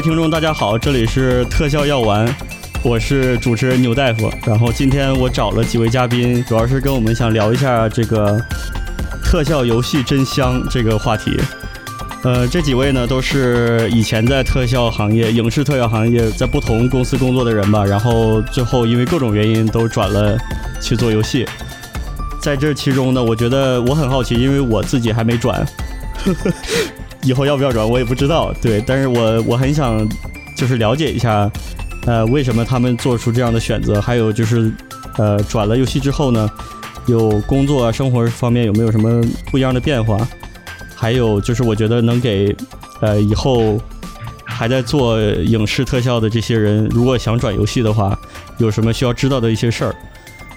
位听众，大家好，这里是特效药丸，我是主持人牛大夫。然后今天我找了几位嘉宾，主要是跟我们想聊一下这个特效游戏真香这个话题。呃，这几位呢都是以前在特效行业、影视特效行业在不同公司工作的人吧，然后最后因为各种原因都转了去做游戏。在这其中呢，我觉得我很好奇，因为我自己还没转。以后要不要转我也不知道，对，但是我我很想就是了解一下，呃，为什么他们做出这样的选择，还有就是呃转了游戏之后呢，有工作啊生活方面有没有什么不一样的变化？还有就是我觉得能给呃以后还在做影视特效的这些人，如果想转游戏的话，有什么需要知道的一些事儿？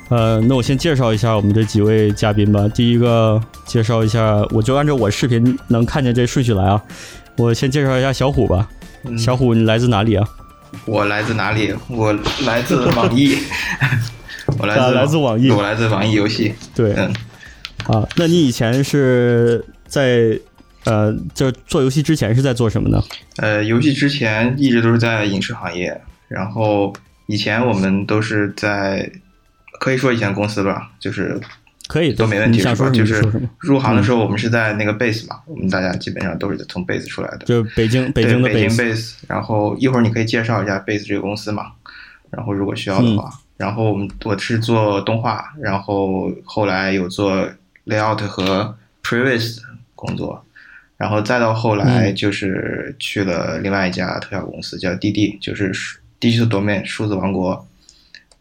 呃，那我先介绍一下我们这几位嘉宾吧。第一个介绍一下，我就按照我视频能看见这顺序来啊。我先介绍一下小虎吧。小虎，你来自哪里啊？我来自哪里？我来自网易。我来自来自网易。我来自网易游戏。对。嗯。啊，那你以前是在呃，就做游戏之前是在做什么呢？呃，游戏之前一直都是在影视行业，然后以前我们都是在。可以说以前公司吧，就是可以都没问题，是吧？就是入行的时候，我们是在那个 base 嘛，我们大家基本上都是从 base 出来的，就北京北京的北京 base。然后一会儿你可以介绍一下 base 这个公司嘛，然后如果需要的话，然后我们我是做动画，然后后来有做 layout 和 previous 工作，然后再到后来就是去了另外一家特效公司叫 DD，就是 Digital Domain 数字王国。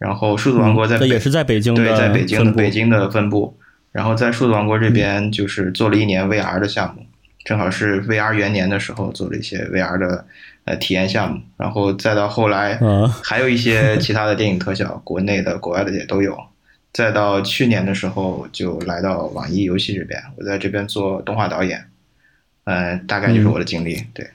然后数字王国在也是在北京对，在北京的北京的分部。然后在数字王国这边就是做了一年 VR 的项目，正好是 VR 元年的时候做了一些 VR 的呃体验项目。然后再到后来还有一些其他的电影特效，国内的、国外的也都有。再到去年的时候就来到网易游戏这边，我在这边做动画导演。嗯，大概就是我的经历。对。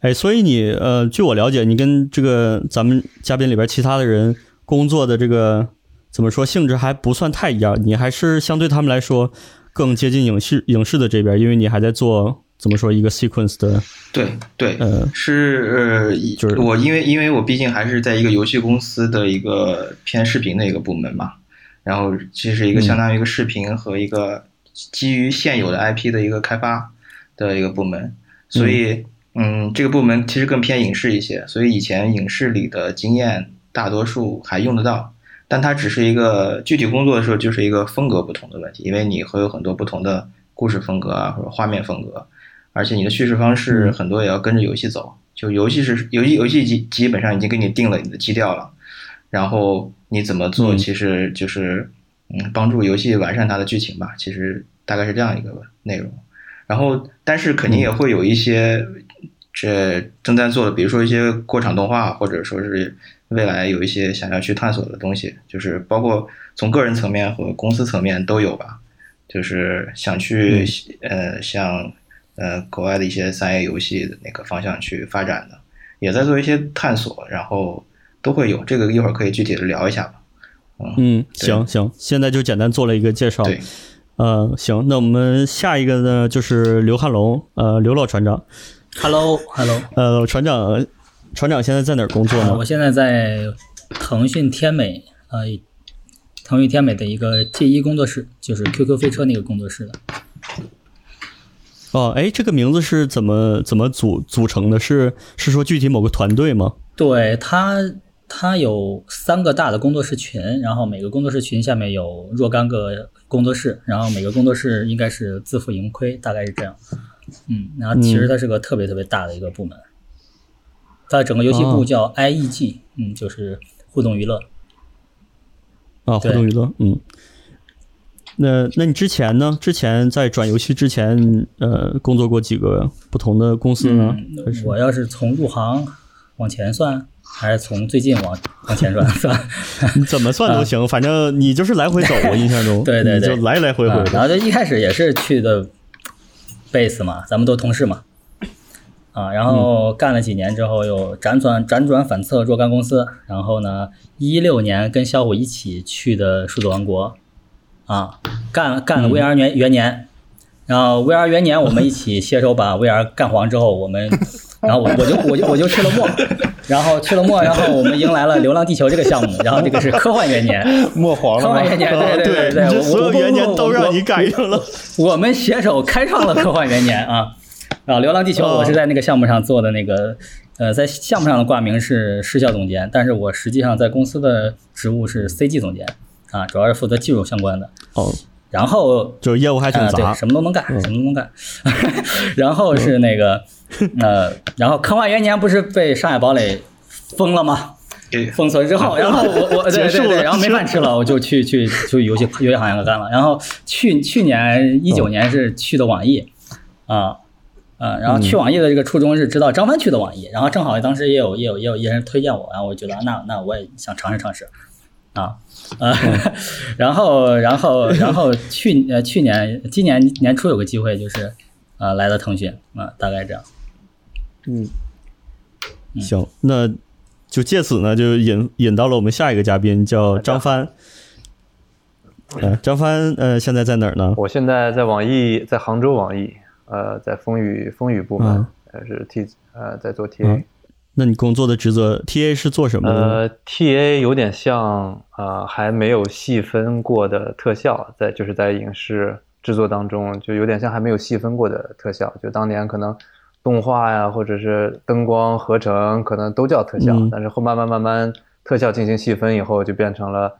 哎，所以你呃，据我了解，你跟这个咱们嘉宾里边其他的人工作的这个怎么说性质还不算太一样，你还是相对他们来说更接近影视影视的这边，因为你还在做怎么说一个 sequence 的。对对，呃，是呃，就是我因为因为我毕竟还是在一个游戏公司的一个偏视频的一个部门嘛，然后这是一个相当于一个视频和一个基于现有的 IP 的一个开发的一个部门，所以。嗯，这个部门其实更偏影视一些，所以以前影视里的经验大多数还用得到，但它只是一个具体工作的时候就是一个风格不同的问题，因为你会有很多不同的故事风格啊或者画面风格，而且你的叙事方式很多也要跟着游戏走，就游戏是游戏游戏基基本上已经给你定了你的基调了，然后你怎么做其实就是嗯帮助游戏完善它的剧情吧，其实大概是这样一个内容，然后但是肯定也会有一些。这正在做的，比如说一些过场动画，或者说是未来有一些想要去探索的东西，就是包括从个人层面和公司层面都有吧。就是想去呃，像呃国外的一些三 A 游戏的那个方向去发展的，也在做一些探索，然后都会有。这个一会儿可以具体的聊一下吧。嗯，行行，现在就简单做了一个介绍。对，呃，行，那我们下一个呢，就是刘汉龙，呃，刘老船长。Hello，Hello，呃，船长，船长现在在哪儿工作呢？我现在在腾讯天美，呃，腾讯天美的一个 T 一工作室，就是 QQ 飞车那个工作室的。哦，哎，这个名字是怎么怎么组组成的？是是说具体某个团队吗？对，它它有三个大的工作室群，然后每个工作室群下面有若干个工作室，然后每个工作室应该是自负盈亏，大概是这样。嗯，然后其实它是个特别特别大的一个部门，它整个游戏部叫 IEG，嗯，就是互动娱乐。啊，互动娱乐，嗯。那那你之前呢？之前在转游戏之前，呃，工作过几个不同的公司呢？我要是从入行往前算，还是从最近往往前算算？怎么算都行，反正你就是来回走。我印象中，对 对对，就来来回回。然后就一开始也是去的。Base 嘛，咱们都同事嘛，啊，然后干了几年之后，又辗转辗转反侧若干公司，然后呢，一六年跟小虎一起去的数字王国，啊，干干了 VR 元元年，然后 VR 元年我们一起携手把 VR 干黄之后，我们 然后我我就我就我就去了墨，然后去了墨，然后我们迎来了《流浪地球》这个项目，然后这个是科幻元年，墨黄科幻元年，对对对对，所有元年都让你赶上了。我们携手开创了科幻元年啊！啊，《流浪地球》我是在那个项目上做的那个，呃，在项目上的挂名是视效总监，但是我实际上在公司的职务是 CG 总监啊，主要是负责技术相关的。哦。然后就是业务还挺杂，什么都能干，什么都能干。然后是那个，呃，然后科幻元年不是被上海堡垒封了吗？封锁之后，然后我我对对对，然后没饭吃了，我就去去去游戏游戏行业干了。然后去去年一九年是去的网易，啊啊，然后去网易的这个初衷是知道张帆去的网易，然后正好当时也有也有也有一些人推荐我，然后我觉得那那我也想尝试尝试。啊，呃，然后，然后，然后去呃去年今年年初有个机会，就是啊来了腾讯啊，大概这样。嗯，行，那就借此呢，就引引到了我们下一个嘉宾，叫张帆。呃，张帆，呃，现在在哪儿呢？我现在在网易，在杭州网易，呃，在风雨风雨部门，呃是 T，呃在做 TA。那你工作的职责，TA 是做什么的？呃，TA 有点像啊，还没有细分过的特效，在就是在影视制作当中，就有点像还没有细分过的特效。就当年可能动画呀，或者是灯光合成，可能都叫特效，但是后慢慢慢慢特效进行细分以后，就变成了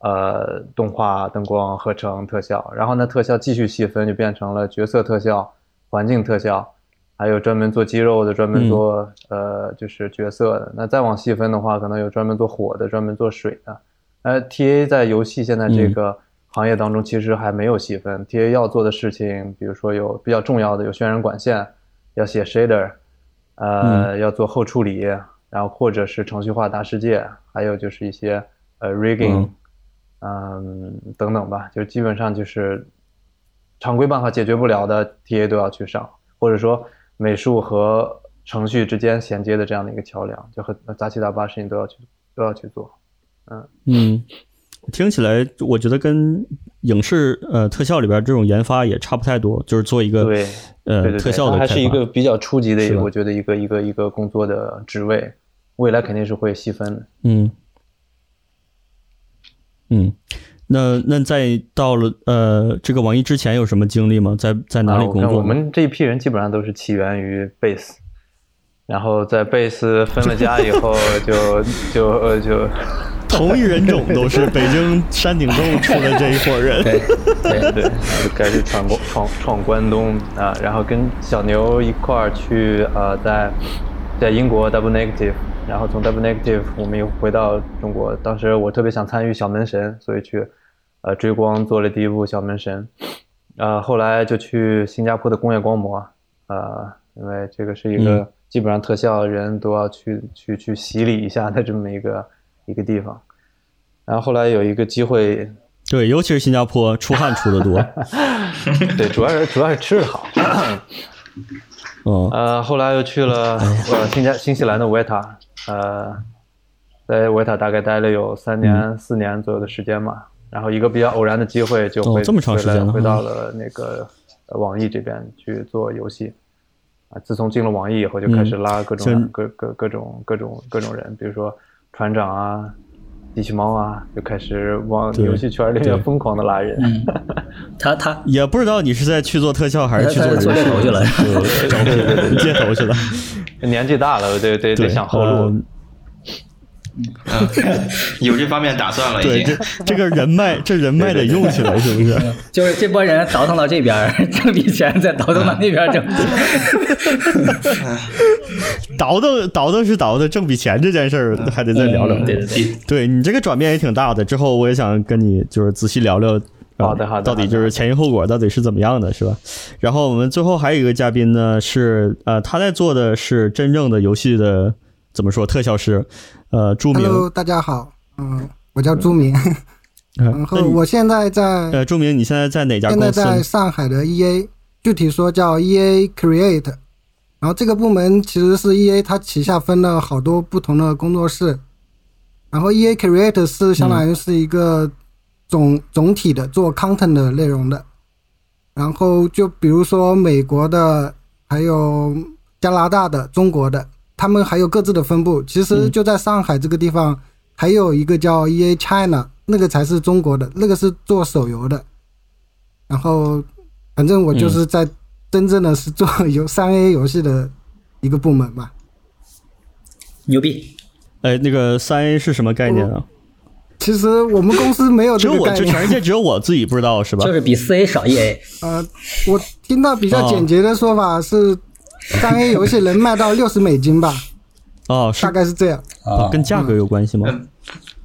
呃动画、灯光合成特效。然后呢，特效继续细分，就变成了角色特效、环境特效。还有专门做肌肉的，专门做呃就是角色的。那再往细分的话，可能有专门做火的，专门做水的。呃，TA 在游戏现在这个行业当中其实还没有细分。TA 要做的事情，比如说有比较重要的有渲染管线，要写 shader，呃，要做后处理，然后或者是程序化大世界，还有就是一些呃 rigging，嗯等等吧，就基本上就是常规办法解决不了的 TA 都要去上，或者说。美术和程序之间衔接的这样的一个桥梁，就很杂七杂八事情都要去都要去做。嗯嗯，听起来我觉得跟影视呃特效里边这种研发也差不太多，就是做一个对呃特效的还是一个比较初级的，一个我觉得一个一个一个工作的职位，未来肯定是会细分的。嗯嗯。那那在到了呃这个网易之前有什么经历吗？在在哪里工作？我们这一批人基本上都是起源于贝斯，然后在贝斯分了家以后，就就呃就 同一人种都是北京山顶洞出的这一伙人，对对对，就开始闯关闯闯关东啊，然后跟小牛一块儿去呃在在英国 Double Negative，然后从 Double Negative 我们又回到中国，当时我特别想参与小门神，所以去。呃，追光做了第一部小门神，呃，后来就去新加坡的工业光魔，呃，因为这个是一个基本上特效人都要去去去洗礼一下的这么一个一个地方，然后后来有一个机会，对，尤其是新加坡出汗出的多，对，主要是主要是吃的好，哦，呃，后来又去了呃新加新西兰的维塔，呃，在维塔大概待了有三年四年左右的时间嘛。然后一个比较偶然的机会，就会这么长时间回到了那个网易这边去做游戏。啊，自从进了网易以后，就开始拉各种各各各种各种各种人，比如说船长啊、机器猫啊，就开始往游戏圈里面疯狂的拉人。他他也不知道你是在去做特效还是去做街头去了，接 头去了。年纪大了，得得得想后路。嗯，有这方面打算了，对，这。这个人脉，这人脉得用起来，是不是？就是这波人倒腾到这边挣笔钱，再倒腾到那边挣。倒腾倒腾是倒腾，挣笔钱这件事儿还得再聊聊。对对对，对你这个转变也挺大的。之后我也想跟你就是仔细聊聊，好的好的，到底就是前因后果到底是怎么样的，是吧？然后我们最后还有一个嘉宾呢，是呃，他在做的是真正的游戏的怎么说特效师。呃，朱明，Hello，大家好，嗯，我叫朱明，然后我现在在，呃，朱明，你现在在哪家公司？现在在上海的 EA，具体说叫 EA Create，然后这个部门其实是 EA 它旗下分了好多不同的工作室，然后 EA Create 是相当于是一个总总体的做 content 的内容的，然后就比如说美国的，还有加拿大的、中国的，他们还有各自的分部。其实就在上海这个地方，还有一个叫 EA China，那个才是中国的，那个是做手游的。然后，反正我就是在真正的是做游 三 A 游戏的一个部门吧。牛逼！哎，那个三 A 是什么概念啊？其实我们公司没有这个概念，就全世界只有我自己不知道是吧？就是比四 A 少一 A。呃，我听到比较简洁的说法是，三 A 游戏能卖到六十美金吧？哦，大概是这样。啊，跟价格有关系吗？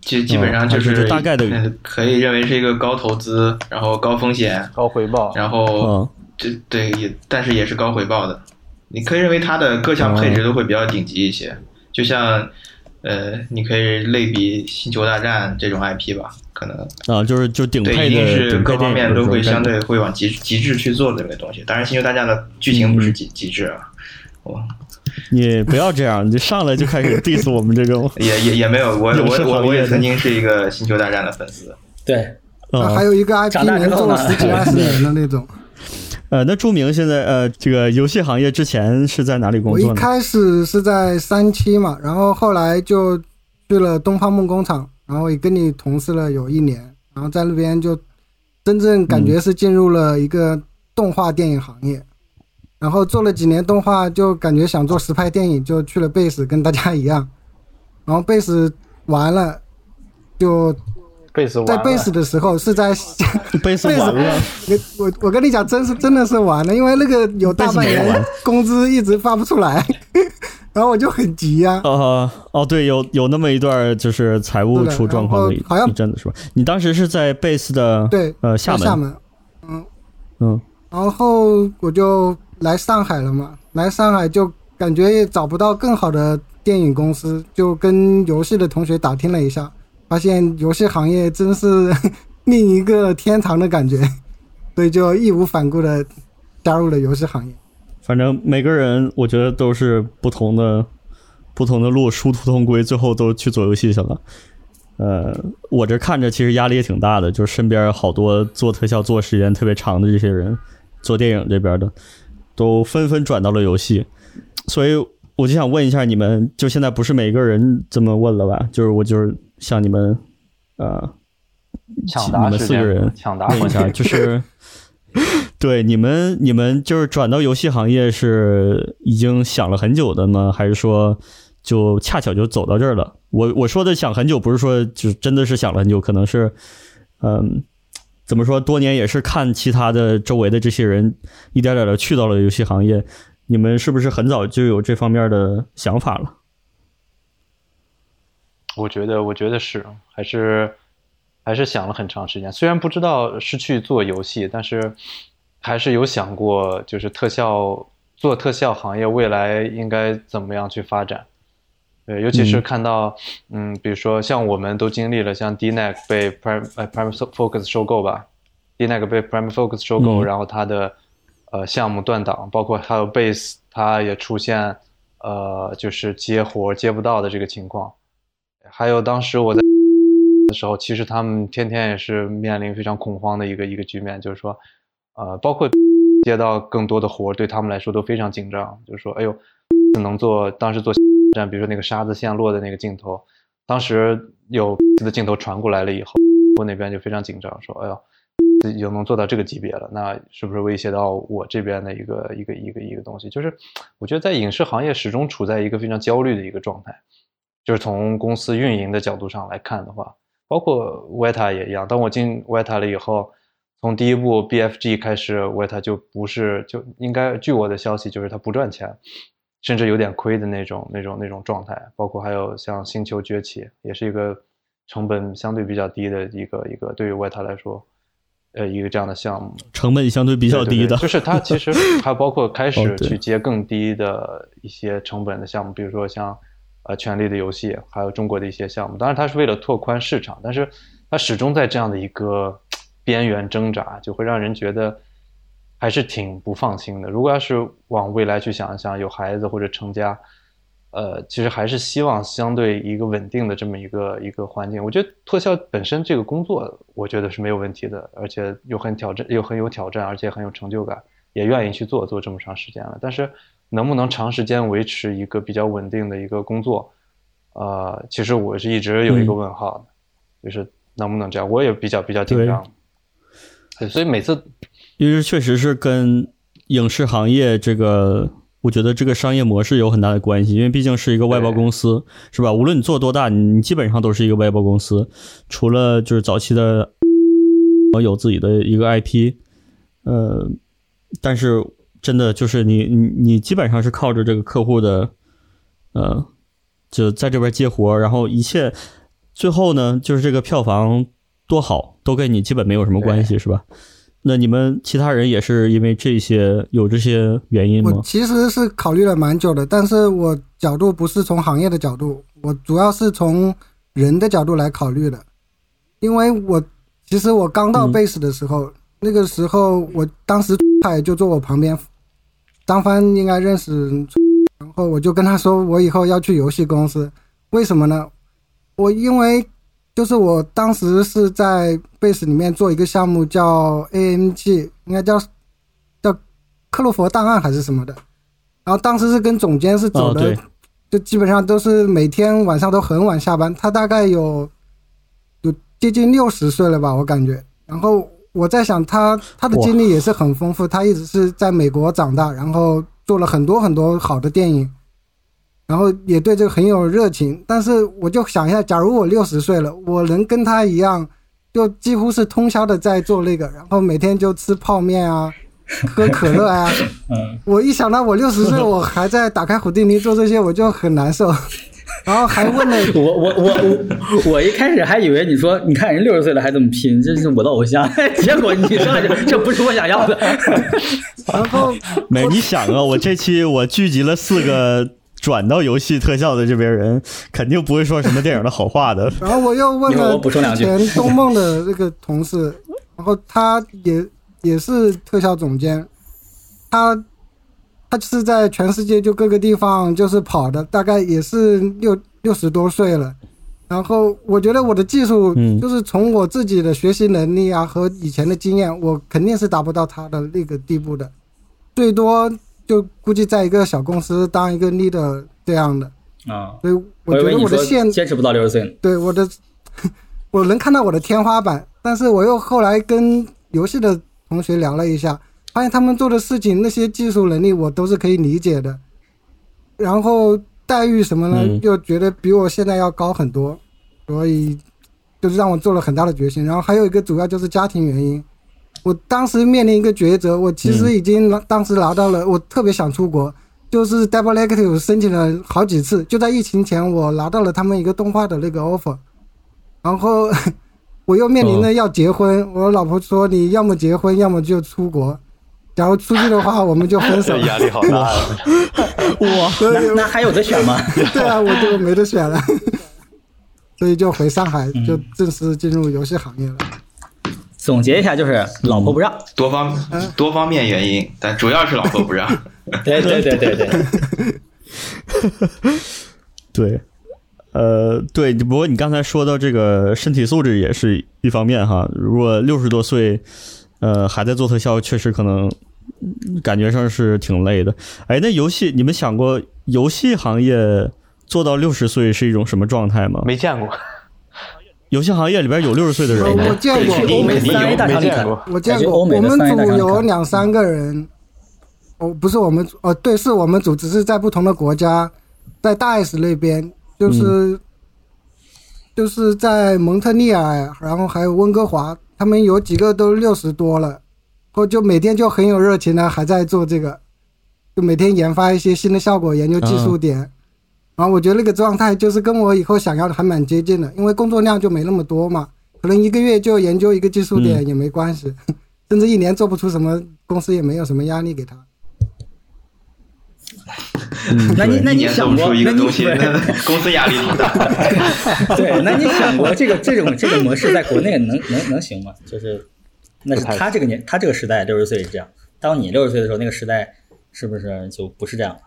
基基本上就是大概的，可以认为是一个高投资，然后高风险、高回报，然后这对也，但是也是高回报的。你可以认为它的各项配置都会比较顶级一些，就像。呃，你可以类比《星球大战》这种 IP 吧，可能啊，就是就顶配的，一定是各方面都会相对会往极极致去做的这个东西。当然，《星球大战》的剧情不是极极致啊，我你不要这样，你上来就开始 diss 我们这种，也也也没有，我我我我也曾经是一个《星球大战》的粉丝，对，还有一个 IP 能做十几二十年的那种。呃，那朱明现在呃，这个游戏行业之前是在哪里工作？我一开始是在三期嘛，然后后来就去了东方梦工厂，然后也跟你同事了有一年，然后在那边就真正感觉是进入了一个动画电影行业，然后做了几年动画，就感觉想做实拍电影，就去了贝斯，跟大家一样，然后贝斯完了就。在贝斯的时候是在贝斯完了，我我跟你讲，真是真的是完了，因为那个有大半年工资一直发不出来，然后我就很急呀。哦哦，对，有有那么一段就是财务出状况的一阵子是吧？你当时是在贝斯的对呃厦门厦门，嗯嗯，然后我就来上海了嘛，来上海就感觉也找不到更好的电影公司，就跟游戏的同学打听了一下。发现游戏行业真是 另一个天堂的感觉，所以就义无反顾的加入了游戏行业。反正每个人我觉得都是不同的不同的路，殊途同归，最后都去做游戏去了。呃，我这看着其实压力也挺大的，就是身边好多做特效做时间特别长的这些人，做电影这边的都纷纷转到了游戏，所以我就想问一下你们，就现在不是每个人这么问了吧？就是我就是。像你们，呃，抢答你们四个人抢答问一下，就是 对你们，你们就是转到游戏行业是已经想了很久的吗？还是说就恰巧就走到这儿了？我我说的想很久，不是说就真的是想了很久，可能是嗯，怎么说？多年也是看其他的周围的这些人一点点的去到了游戏行业，你们是不是很早就有这方面的想法了？我觉得，我觉得是，还是，还是想了很长时间。虽然不知道是去做游戏，但是还是有想过，就是特效做特效行业未来应该怎么样去发展。对，尤其是看到，嗯，比如说像我们都经历了，像 DNEG 被 Prime 呃 Prime Focus 收购吧，DNEG 被 Prime Focus 收购，然后它的呃项目断档，包括还有 Base 它也出现呃就是接活接不到的这个情况。还有当时我在的时候，其实他们天天也是面临非常恐慌的一个一个局面，就是说，呃，包括接到更多的活对他们来说都非常紧张，就是说，哎呦，能做当时做战，比如说那个沙子陷落的那个镜头，当时有的镜头传过来了以后，我那边就非常紧张，说，哎呦，已经能做到这个级别了，那是不是威胁到我这边的一个一个一个一个东西？就是我觉得在影视行业始终处在一个非常焦虑的一个状态。就是从公司运营的角度上来看的话，包括 Vita 也一样。当我进 Vita 了以后，从第一部 BFG 开始，Vita 就不是就应该，据我的消息就是它不赚钱，甚至有点亏的那种、那种、那种状态。包括还有像星球崛起，也是一个成本相对比较低的一个一个，对于 Vita 来说，呃，一个这样的项目，成本相对比较低的。就是它其实 还包括开始去接更低的一些成本的项目，比如说像。呃，权力的游戏，还有中国的一些项目，当然它是为了拓宽市场，但是它始终在这样的一个边缘挣扎，就会让人觉得还是挺不放心的。如果要是往未来去想一想，有孩子或者成家，呃，其实还是希望相对一个稳定的这么一个一个环境。我觉得特效本身这个工作，我觉得是没有问题的，而且又很挑战，又很有挑战，而且很有成就感，也愿意去做做这么长时间了。但是能不能长时间维持一个比较稳定的一个工作，呃，其实我是一直有一个问号的，就是能不能这样，我也比较比较紧张。所以每次，因为确实是跟影视行业这个，我觉得这个商业模式有很大的关系，因为毕竟是一个外包公司，是吧？无论你做多大，你基本上都是一个外包公司，除了就是早期的我有自己的一个 IP，呃，但是。真的就是你你你基本上是靠着这个客户的，呃，就在这边接活，然后一切最后呢，就是这个票房多好，都跟你基本没有什么关系，是吧？那你们其他人也是因为这些有这些原因吗？我其实是考虑了蛮久的，但是我角度不是从行业的角度，我主要是从人的角度来考虑的，因为我其实我刚到贝斯的时候，那个时候我当时 他也就坐我旁边。张帆应该认识，然后我就跟他说，我以后要去游戏公司，为什么呢？我因为就是我当时是在 base 里面做一个项目，叫 AMG，应该叫叫克洛佛档案还是什么的，然后当时是跟总监是走的，就基本上都是每天晚上都很晚下班，他大概有有接近六十岁了吧，我感觉，然后。我在想他他的经历也是很丰富，他一直是在美国长大，然后做了很多很多好的电影，然后也对这个很有热情。但是我就想一下，假如我六十岁了，我能跟他一样，就几乎是通宵的在做那个，然后每天就吃泡面啊，喝可乐啊。我一想到我六十岁，我还在打开虎丁尼做这些，我就很难受。然后还问了我，我我我我一开始还以为你说，你看人六十岁了还这么拼，这是我的偶像。结果你说这这不是我想要的。然后 没你想啊，我这期我聚集了四个转到游戏特效的这边人，肯定不会说什么电影的好话的。然后我又问了前东梦的那个同事，然后他也也是特效总监，他。他是在全世界就各个地方就是跑的，大概也是六六十多岁了。然后我觉得我的技术，就是从我自己的学习能力啊和以前的经验，我肯定是达不到他的那个地步的。最多就估计在一个小公司当一个 leader 这样的啊。所以我觉得我的线坚持不到六十岁。对我的，我能看到我的天花板。但是我又后来跟游戏的同学聊了一下。发现他们做的事情，那些技术能力我都是可以理解的，然后待遇什么呢，又觉得比我现在要高很多，所以就是让我做了很大的决心。然后还有一个主要就是家庭原因，我当时面临一个抉择，我其实已经拿当时拿到了，我特别想出国，就是 Double Negative 申请了好几次，就在疫情前我拿到了他们一个动画的那个 offer，然后 我又面临着要结婚，我老婆说你要么结婚，要么就出国。假如出去的话，我们就分手。压力好大。我，那那还有的选吗？对啊，我就没得选了，所以就回上海，就正式进入游戏行业了。总结一下，就是老婆不让，多方多方面原因，但主要是老婆不让。对对对对对。对，呃，对，不过你刚才说到这个身体素质也是一方面哈。如果六十多岁。呃，还在做特效，确实可能感觉上是挺累的。哎，那游戏你们想过，游戏行业做到六十岁是一种什么状态吗？没见过。游戏行业里边有六十岁的人吗？我见过，欧美三 A 大厂里我见过。我们组有两三个人，哦，不是我们，哦，对，是我们组，只是在不同的国家，在大 S 那边，就是就是在蒙特利尔，然后还有温哥华。他们有几个都六十多了，或就每天就很有热情的还在做这个，就每天研发一些新的效果，研究技术点。然后我觉得那个状态就是跟我以后想要的还蛮接近的，因为工作量就没那么多嘛，可能一个月就研究一个技术点也没关系，甚至一年做不出什么，公司也没有什么压力给他。那你那你想过，那 你公司压力好大。对，那你想过这个这种这个模式在国内能能能行吗？就是那是他这个年他这个时代六十岁是这样，当你六十岁的时候，那个时代是不是就不是这样了？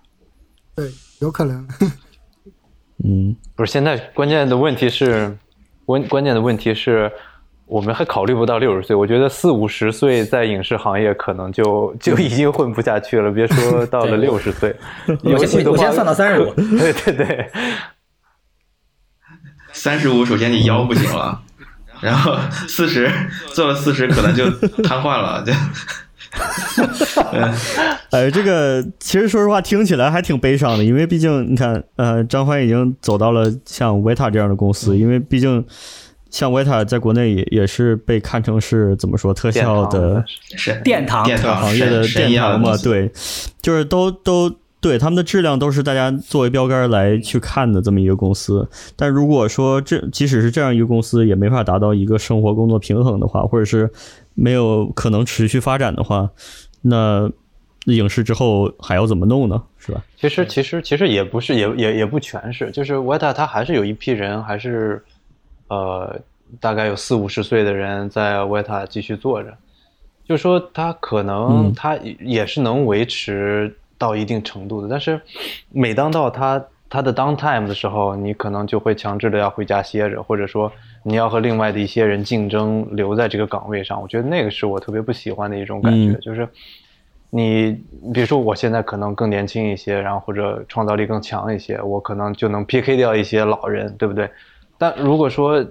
对，有可能。嗯，不是，现在关键的问题是关关键的问题是，我们还考虑不到六十岁，我觉得四五十岁在影视行业可能就就已经混不下去了，别说到了六十岁。我先我先算到三十五。对对对，三十五，首先你腰不行了，然后四十做了四十可能就瘫痪了，就。哎，这个其实说实话听起来还挺悲伤的，因为毕竟你看，呃，张欢已经走到了像维塔这样的公司，因为毕竟像维塔在国内也也是被看成是怎么说特效的殿堂殿堂行业的殿堂嘛，对，就是都都对他们的质量都是大家作为标杆来去看的这么一个公司。但如果说这即使是这样一个公司，也没法达到一个生活工作平衡的话，或者是。没有可能持续发展的话，那影视之后还要怎么弄呢？是吧？其实，其实，其实也不是，也也也不全是。就是 YTA，它还是有一批人，还是呃，大概有四五十岁的人在 YTA 继续做着。就说他可能他也是能维持到一定程度的，但是每当到他他的 downtime 的时候，你可能就会强制的要回家歇着，或者说。你要和另外的一些人竞争，留在这个岗位上，我觉得那个是我特别不喜欢的一种感觉。就是你，比如说我现在可能更年轻一些，然后或者创造力更强一些，我可能就能 PK 掉一些老人，对不对？但如果说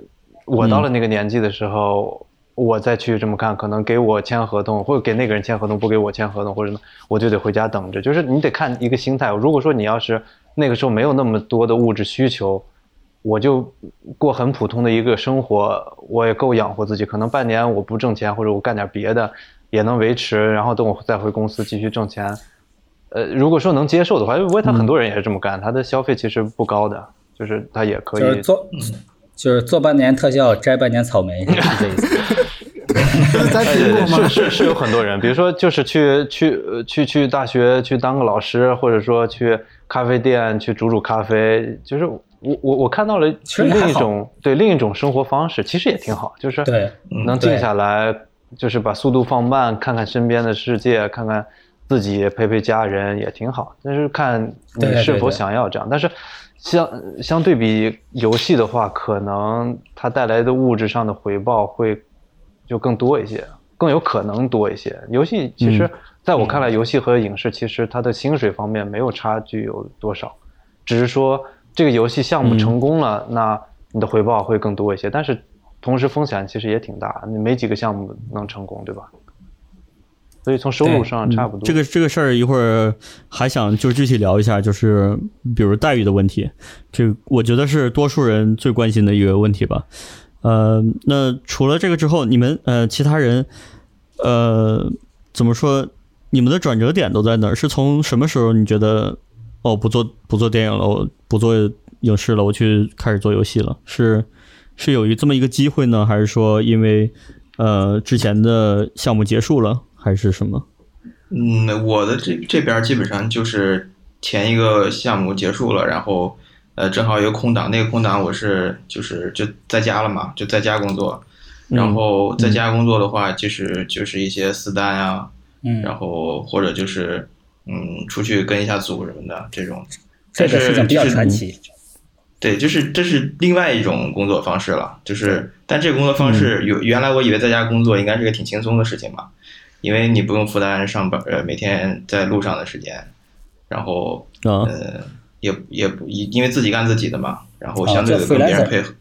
我到了那个年纪的时候，我再去这么干，可能给我签合同，或者给那个人签合同，不给我签合同，或者什么，我就得回家等着。就是你得看一个心态。如果说你要是那个时候没有那么多的物质需求。我就过很普通的一个生活，我也够养活自己。可能半年我不挣钱，或者我干点别的，也能维持。然后等我再回公司继续挣钱。呃，如果说能接受的话，因为他很多人也是这么干，他的消费其实不高的，就是他也可以做，就是做半年特效，摘半年草莓，是这意思。是是是有很多人，比如说就是去去去去大学去当个老师，或者说去咖啡店去煮煮咖啡，就是。我我我看到了另一种对另一种生活方式，其实也挺好，就是能静下来，就是把速度放慢，看看身边的世界，看看自己，陪陪家人也挺好。但是看你是否想要这样。但是相相对比游戏的话，可能它带来的物质上的回报会就更多一些，更有可能多一些。游戏其实在我看来，游戏和影视其实它的薪水方面没有差距有多少，只是说。这个游戏项目成功了，那你的回报会更多一些，但是同时风险其实也挺大，你没几个项目能成功，对吧？所以从收入上差不多。这个这个事儿一会儿还想就具体聊一下，就是比如待遇的问题，这我觉得是多数人最关心的一个问题吧。呃，那除了这个之后，你们呃其他人呃怎么说？你们的转折点都在哪儿？是从什么时候你觉得？哦，不做不做电影了，我不做影视了，我去开始做游戏了。是是有一这么一个机会呢，还是说因为呃之前的项目结束了，还是什么？嗯，我的这这边基本上就是前一个项目结束了，然后呃正好有个空档，那个空档我是就是就在家了嘛，就在家工作。然后在家工作的话，就是就是一些私单啊，嗯，然后或者就是。嗯，出去跟一下组什么的这种，这个事情比较传奇。对，就是这是另外一种工作方式了。就是，但这个工作方式有原来我以为在家工作应该是个挺轻松的事情嘛，因为你不用负担上班呃每天在路上的时间，然后呃也也不因因为自己干自己的嘛，然后相对的跟别人配合，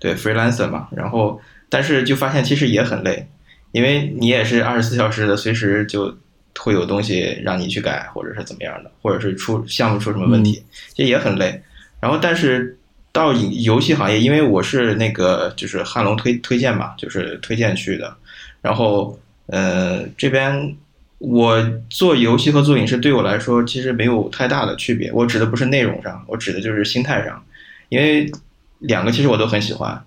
对 freelancer 嘛，然后但是就发现其实也很累，因为你也是二十四小时的，随时就。会有东西让你去改，或者是怎么样的，或者是出项目出什么问题，这也很累。然后，但是到游戏行业，因为我是那个就是汉龙推推荐嘛，就是推荐去的。然后，呃，这边我做游戏和做影视对我来说其实没有太大的区别。我指的不是内容上，我指的就是心态上，因为两个其实我都很喜欢。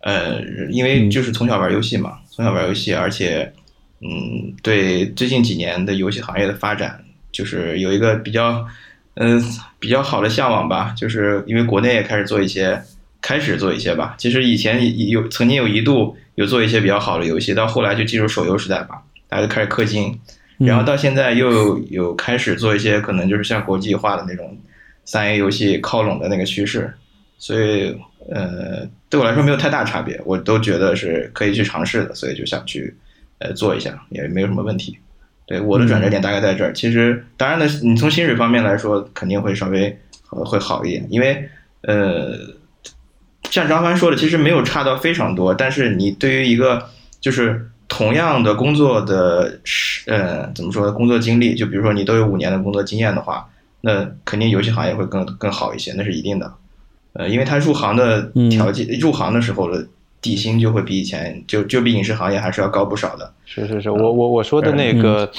呃，因为就是从小玩游戏嘛，从小玩游戏，而且。嗯，对，最近几年的游戏行业的发展，就是有一个比较，嗯，比较好的向往吧。就是因为国内也开始做一些，开始做一些吧。其实以前有曾经有一度有做一些比较好的游戏，到后来就进入手游时代吧，大家就开始氪金，然后到现在又有开始做一些可能就是像国际化的那种三 A 游戏靠拢的那个趋势。所以呃，对我来说没有太大差别，我都觉得是可以去尝试的，所以就想去呃做一下，也没有什么问题。对我的转折点大概在这儿。其实当然呢，你从薪水方面来说，肯定会稍微会好一点，因为呃，像张帆说的，其实没有差到非常多，但是你对于一个就是同样的工作的呃怎么说工作经历，就比如说你都有五年的工作经验的话。那肯定游戏行业会更更好一些，那是一定的，呃，因为他入行的条件，入行的时候的底薪就会比以前就就比影视行业还是要高不少的。是是是，我我我说的那个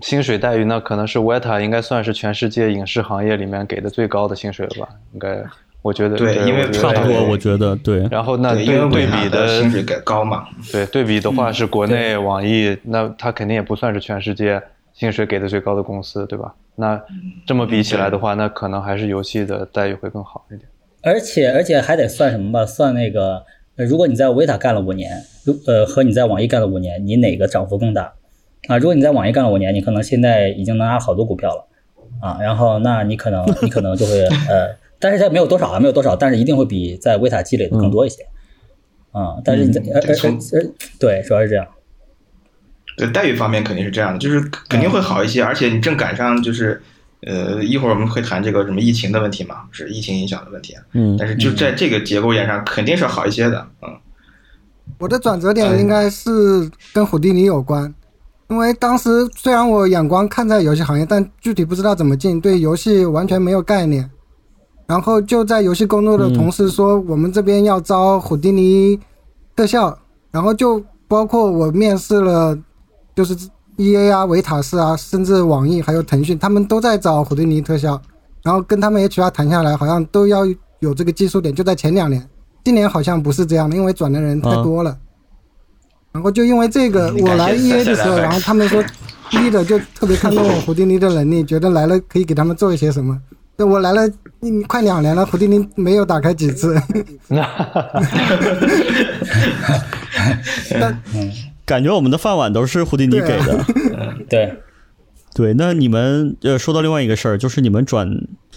薪水待遇，那可能是 Weta 应该算是全世界影视行业里面给的最高的薪水了吧？应该，我觉得对，因为差不多，我觉得对。然后那对对比的薪水高嘛？对，对比的话是国内网易，那它肯定也不算是全世界薪水给的最高的公司，对吧？那这么比起来的话，那可能还是游戏的待遇会更好一点。而且而且还得算什么吧？算那个，如果你在维塔干了五年，如呃和你在网易干了五年，你哪个涨幅更大？啊，如果你在网易干了五年，你可能现在已经能拿好多股票了啊。然后那你可能你可能就会呃，但是它没有多少啊，没有多少，但是一定会比在维塔积累的更多一些啊。但是你在呃呃对，主要是这样。对待遇方面肯定是这样的，就是肯定会好一些，而且你正赶上就是，呃，一会儿我们会谈这个什么疫情的问题嘛，是疫情影响的问题。嗯，但是就在这个节骨眼上，肯定是好一些的。嗯，我的转折点应该是跟虎迪尼有关，因为当时虽然我眼光看在游戏行业，但具体不知道怎么进，对游戏完全没有概念。然后就在游戏工作的同事说，我们这边要招虎迪尼特效，然后就包括我面试了。就是 E A 啊、维塔斯啊，甚至网易还有腾讯，他们都在找虎迪尼特效，然后跟他们 H R 谈下来，好像都要有这个技术点，就在前两年。今年好像不是这样的，因为转的人太多了。然后就因为这个，我来 E A 的时候，然后他们说 E 的就特别看重我胡迪尼的能力，觉得来了可以给他们做一些什么。那我来了快两年了，胡迪尼没有打开几次。但感觉我们的饭碗都是胡迪尼给的，对，对。那你们呃，说到另外一个事儿，就是你们转，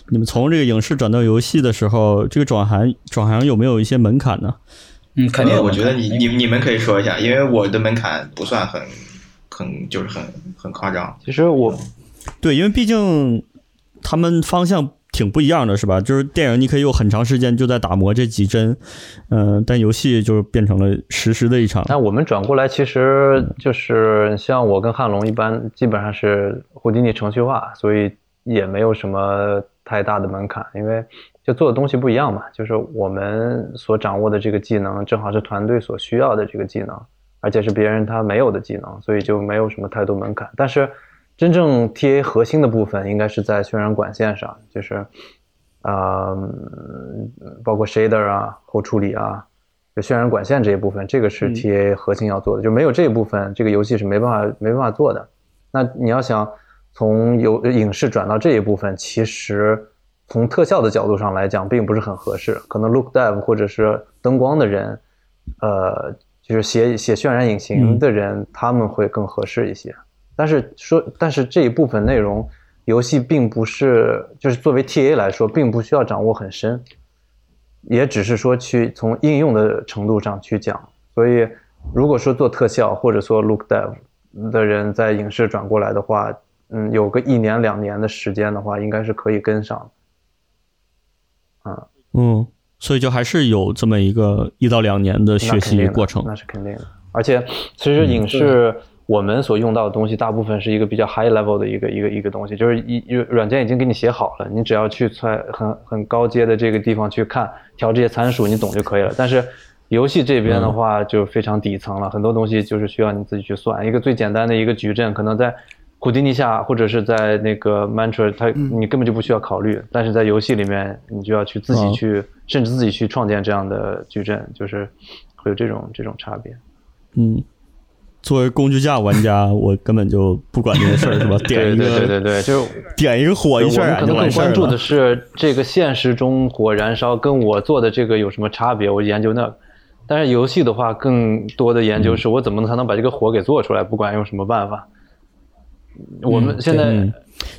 你们从这个影视转到游戏的时候，这个转行转行有没有一些门槛呢？嗯，肯定。我觉得你你你们可以说一下，因为我的门槛不算很很就是很很夸张。其实我，对，因为毕竟他们方向。挺不一样的是吧？就是电影你可以有很长时间就在打磨这几帧，嗯，但游戏就变成了实时的一场。那我们转过来，其实就是像我跟汉龙一般，基本上是胡迪尼程序化，所以也没有什么太大的门槛，因为就做的东西不一样嘛。就是我们所掌握的这个技能，正好是团队所需要的这个技能，而且是别人他没有的技能，所以就没有什么太多门槛。但是。真正 TA 核心的部分应该是在渲染管线上，就是，呃，包括 shader 啊、后处理啊，就渲染管线这一部分，这个是 TA 核心要做的。就没有这一部分，这个游戏是没办法没办法做的。那你要想从有影视转到这一部分，其实从特效的角度上来讲，并不是很合适。可能 look dev 或者是灯光的人，呃，就是写写渲染引擎的人，他们会更合适一些。但是说，但是这一部分内容，游戏并不是，就是作为 TA 来说，并不需要掌握很深，也只是说去从应用的程度上去讲。所以，如果说做特效或者说 look dev 的人在影视转过来的话，嗯，有个一年两年的时间的话，应该是可以跟上。啊，嗯，所以就还是有这么一个一到两年的学习过程，那是肯定的。而且，其实影视。我们所用到的东西，大部分是一个比较 high level 的一个一个一个东西，就是一软件已经给你写好了，你只要去在很很高阶的这个地方去看，调这些参数，你懂就可以了。但是游戏这边的话就非常底层了，很多东西就是需要你自己去算。一个最简单的一个矩阵，可能在库迪尼下或者是在那个 Mantra，它你根本就不需要考虑，但是在游戏里面，你就要去自己去，甚至自己去创建这样的矩阵，就是会有这种这种差别。嗯。作为工具架玩家，我根本就不管这个事儿，是吧？点一个，对对对，就点一个火一下可能更关注的是这个现实中火燃烧跟我做的这个有什么差别？我研究那。但是游戏的话，更多的研究是我怎么才能把这个火给做出来？不管用什么办法。我们现在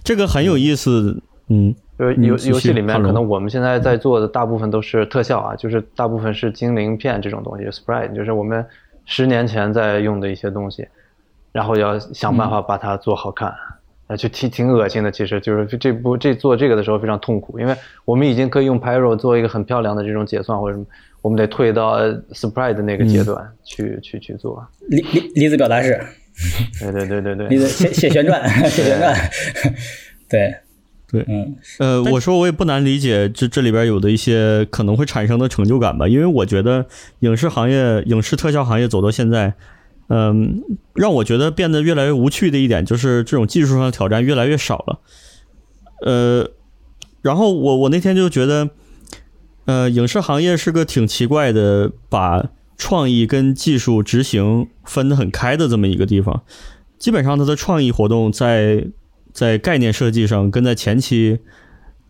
这个很有意思，嗯，就是游游戏里面可能我们现在在做的大部分都是特效啊，就是大部分是精灵片这种东西，sprite，就是我们十年前在用的一些东西，然后要想办法把它做好看，啊，就挺挺恶心的。其实就是这部这做这个的时候非常痛苦，因为我们已经可以用 Pyro 做一个很漂亮的这种解算或者什么，我们得退到 sprite 的那个阶段去去去做。离离离子表达式。对对对对对。离子写写旋转 写旋转，对。对，嗯，呃，我说我也不难理解这这里边有的一些可能会产生的成就感吧，因为我觉得影视行业、影视特效行业走到现在，嗯，让我觉得变得越来越无趣的一点就是这种技术上的挑战越来越少了，呃，然后我我那天就觉得，呃，影视行业是个挺奇怪的，把创意跟技术执行分得很开的这么一个地方，基本上它的创意活动在。在概念设计上，跟在前期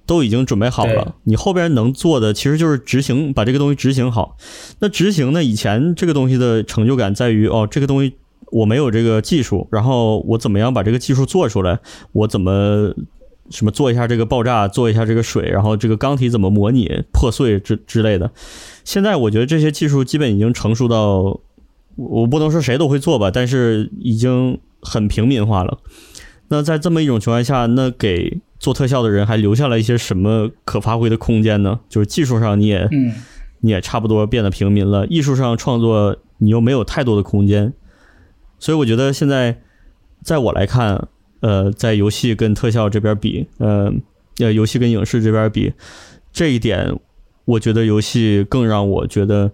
都已经准备好了。你后边能做的其实就是执行，把这个东西执行好。那执行呢？以前这个东西的成就感在于，哦，这个东西我没有这个技术，然后我怎么样把这个技术做出来？我怎么什么做一下这个爆炸，做一下这个水，然后这个钢体怎么模拟破碎之之类的。现在我觉得这些技术基本已经成熟到，我不能说谁都会做吧，但是已经很平民化了。那在这么一种情况下，那给做特效的人还留下了一些什么可发挥的空间呢？就是技术上你也，你也差不多变得平民了，艺术上创作你又没有太多的空间，所以我觉得现在，在我来看，呃，在游戏跟特效这边比，呃，呃，游戏跟影视这边比，这一点，我觉得游戏更让我觉得，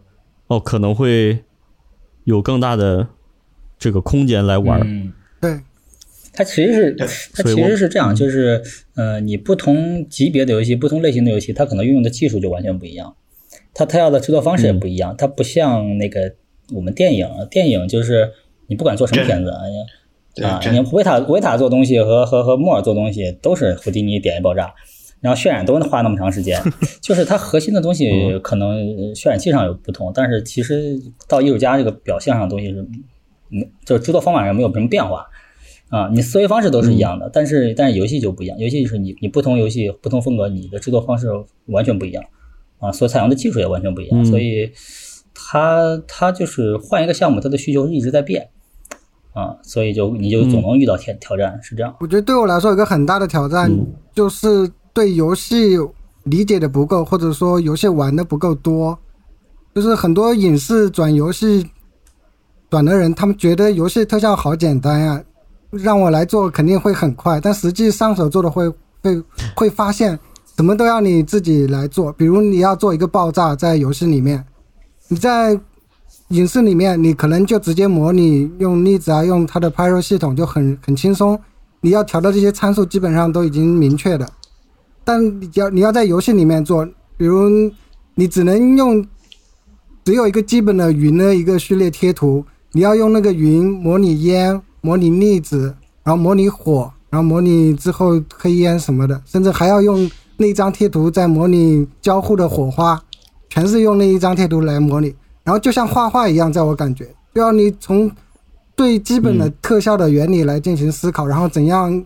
哦，可能会有更大的这个空间来玩。对。它其实是，它其实是这样，就是，呃，你不同级别的游戏，不同类型的游戏，它可能运用的技术就完全不一样，它它要的制作方式也不一样，它不像那个我们电影，电影就是你不管做什么片子啊，啊，你维塔维塔做东西和和和莫尔做东西都是胡迪尼点一爆炸，然后渲染都花那么长时间，就是它核心的东西可能渲染器上有不同，但是其实到艺术家这个表现上的东西是，嗯，就是制作方法上没有什么变化。啊，你思维方式都是一样的，但是但是游戏就不一样，游戏就是你你不同游戏不同风格，你的制作方式完全不一样，啊，所采用的技术也完全不一样，所以它它就是换一个项目，它的需求一直在变，啊，所以就你就总能遇到挑挑战，是这样。我觉得对我来说，一个很大的挑战就是对游戏理解的不够，或者说游戏玩的不够多，就是很多影视转游戏转的人，他们觉得游戏特效好简单呀。让我来做肯定会很快，但实际上手做的会会会发现什么都要你自己来做。比如你要做一个爆炸在游戏里面，你在影视里面你可能就直接模拟用粒子啊，用它的 Pyro 系统就很很轻松。你要调的这些参数基本上都已经明确的，但你要你要在游戏里面做，比如你只能用只有一个基本的云的一个序列贴图，你要用那个云模拟烟。模拟粒子，然后模拟火，然后模拟之后黑烟什么的，甚至还要用那一张贴图在模拟交互的火花，全是用那一张贴图来模拟。然后就像画画一样，在我感觉，就要你从最基本的特效的原理来进行思考，然后怎样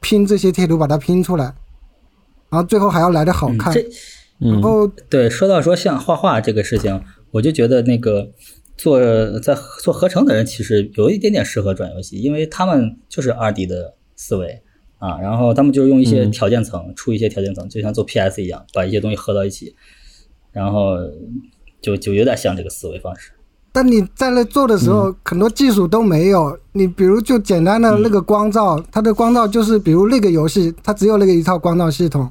拼这些贴图把它拼出来，然后最后还要来的好看。然后对，说到说像画画这个事情，我就觉得那个。做在做合成的人其实有一点点适合转游戏，因为他们就是二 D 的思维啊，然后他们就是用一些条件层出一些条件层，就像做 PS 一样，把一些东西合到一起，然后就就有点像这个思维方式。但你在那做的时候，很多技术都没有。你比如就简单的那个光照，它的光照就是比如那个游戏它只有那个一套光照系统，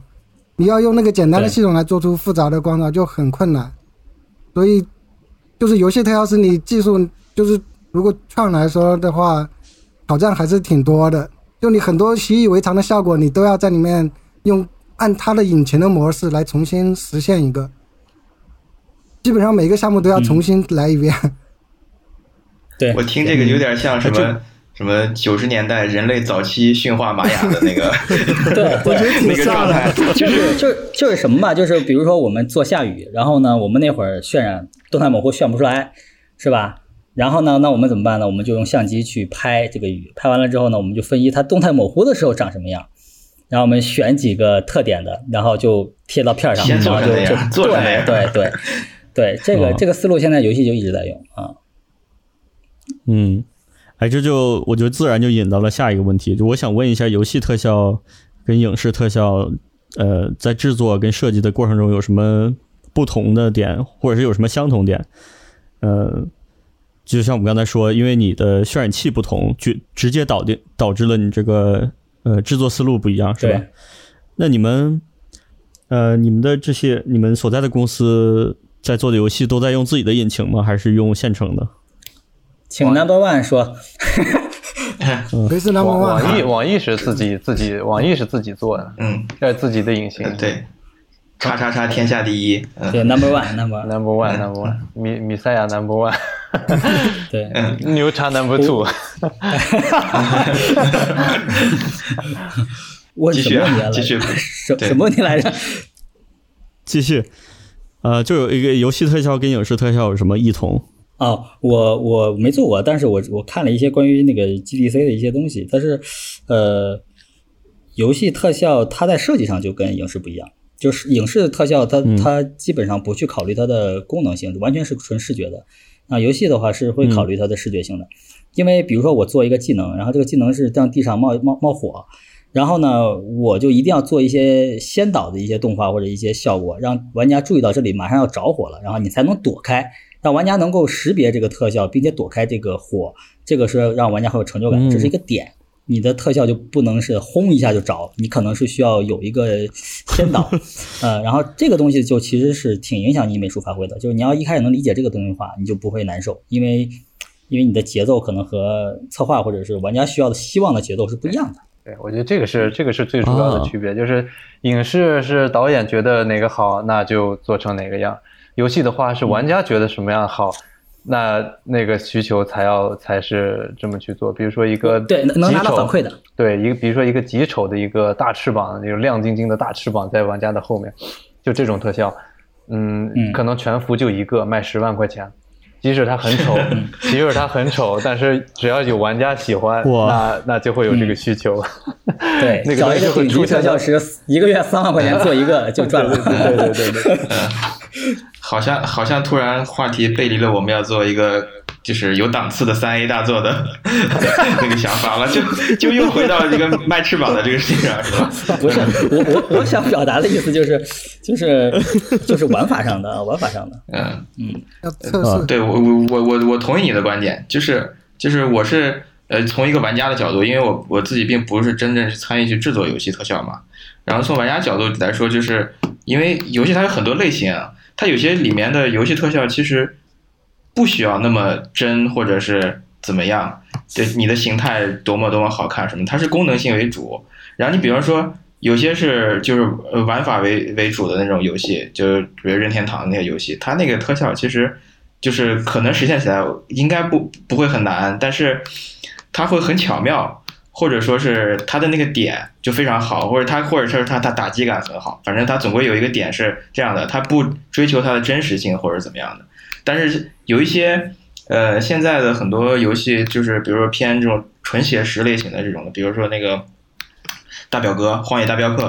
你要用那个简单的系统来做出复杂的光照就很困难，所以。就是游戏特效是你技术，就是如果创来说的话，挑战还是挺多的。就你很多习以为常的效果，你都要在里面用按它的引擎的模式来重新实现一个。基本上每个项目都要重新来一遍。对，我听这个有点像什么什么九十年代人类早期驯化玛雅的那个，对，我觉得挺像的。就是 就是就是什么吧？就是比如说我们做下雨，然后呢，我们那会儿渲染。动态模糊渲不出来，是吧？然后呢，那我们怎么办呢？我们就用相机去拍这个雨，拍完了之后呢，我们就分析它动态模糊的时候长什么样，然后我们选几个特点的，然后就贴到片上，然后就就对对对对，这个这个思路现在游戏就一直在用啊。嗯，哎，这就我觉得自然就引到了下一个问题，就我想问一下，游戏特效跟影视特效，呃，在制作跟设计的过程中有什么不同的点，或者是有什么相同点？呃，就像我们刚才说，因为你的渲染器不同，就直接导定导致了你这个呃制作思路不一样，是吧？那你们呃，你们的这些你们所在的公司在做的游戏都在用自己的引擎吗？还是用现成的？请 Number One 说，没事，Number One。网易网易是自己自己网易是自己做的，嗯，这是自己的引擎，对，叉叉叉天下第一，对，Number One，Number Number One，Number One，米米赛亚 Number One，对，牛叉 Number Two。问继续继续，什什么问题来着？继续，呃，就有一个游戏特效跟影视特效有什么异同？哦，我我没做过，但是我我看了一些关于那个 GDC 的一些东西，但是，呃，游戏特效它在设计上就跟影视不一样，就是影视的特效它它基本上不去考虑它的功能性，完全是纯视觉的。那游戏的话是会考虑它的视觉性的，因为比如说我做一个技能，然后这个技能是让地上冒冒冒火，然后呢，我就一定要做一些先导的一些动画或者一些效果，让玩家注意到这里马上要着火了，然后你才能躲开。让玩家能够识别这个特效，并且躲开这个火，这个是让玩家很有成就感，这是一个点。你的特效就不能是轰一下就着，你可能是需要有一个先导，呃，然后这个东西就其实是挺影响你美术发挥的。就是你要一开始能理解这个东西的话，你就不会难受，因为因为你的节奏可能和策划或者是玩家需要的希望的节奏是不一样的。对，我觉得这个是这个是最主要的区别，就是影视是导演觉得哪个好，那就做成哪个样。游戏的话是玩家觉得什么样好，那那个需求才要才是这么去做。比如说一个对能拿到反馈的，对一个比如说一个极丑的一个大翅膀，那种亮晶晶的大翅膀在玩家的后面，就这种特效，嗯，可能全服就一个卖十万块钱，即使它很丑，即使它很丑，但是只要有玩家喜欢，那那就会有这个需求。对，那个就会出特效师一个月三万块钱做一个就赚了。对对对对。好像好像突然话题背离了我们要做一个就是有档次的三 A 大作的 那个想法了，就就又回到一个卖翅膀的这个事情上，是吧？不是，我我我想表达的意思就是就是就是玩法上的玩法上的，嗯嗯，要测试。对我我我我我同意你的观点，就是就是我是呃从一个玩家的角度，因为我我自己并不是真正是参与去制作游戏特效嘛，然后从玩家角度来说，就是因为游戏它有很多类型啊。它有些里面的游戏特效其实不需要那么真，或者是怎么样，对你的形态多么多么好看什么，它是功能性为主。然后你比方说有些是就是玩法为为主的那种游戏，就是比如任天堂那些游戏，它那个特效其实就是可能实现起来应该不不会很难，但是它会很巧妙。或者说是它的那个点就非常好，或者它或者是它它打击感很好，反正它总归有一个点是这样的，它不追求它的真实性或者怎么样的。但是有一些呃现在的很多游戏就是比如说偏这种纯写实类型的这种的，比如说那个大表哥《荒野大镖客》，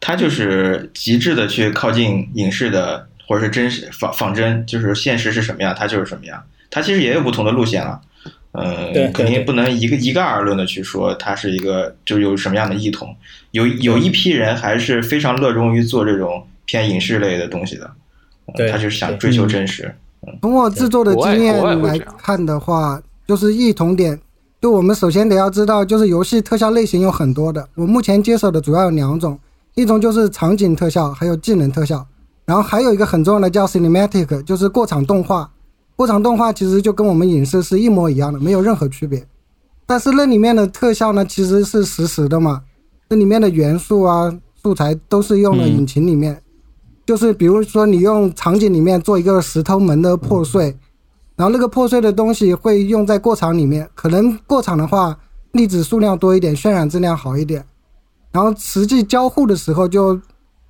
它就是极致的去靠近影视的或者是真实仿仿真，就是现实是什么样，它就是什么样。它其实也有不同的路线了。嗯，肯定不能一个一概而论的去说它是一个就是有什么样的异同。有有一批人还是非常热衷于做这种偏影视类的东西的，他就是想追求真实。从我制作的经验来看的话，就是异同点。就我们首先得要知道，就是游戏特效类型有很多的。我目前接手的主要有两种，一种就是场景特效，还有技能特效。然后还有一个很重要的叫 cinematic，就是过场动画。过场动画其实就跟我们影视是一模一样的，没有任何区别。但是那里面的特效呢，其实是实时的嘛。那里面的元素啊、素材都是用了引擎里面。就是比如说，你用场景里面做一个石头门的破碎，然后那个破碎的东西会用在过场里面。可能过场的话，粒子数量多一点，渲染质量好一点。然后实际交互的时候，就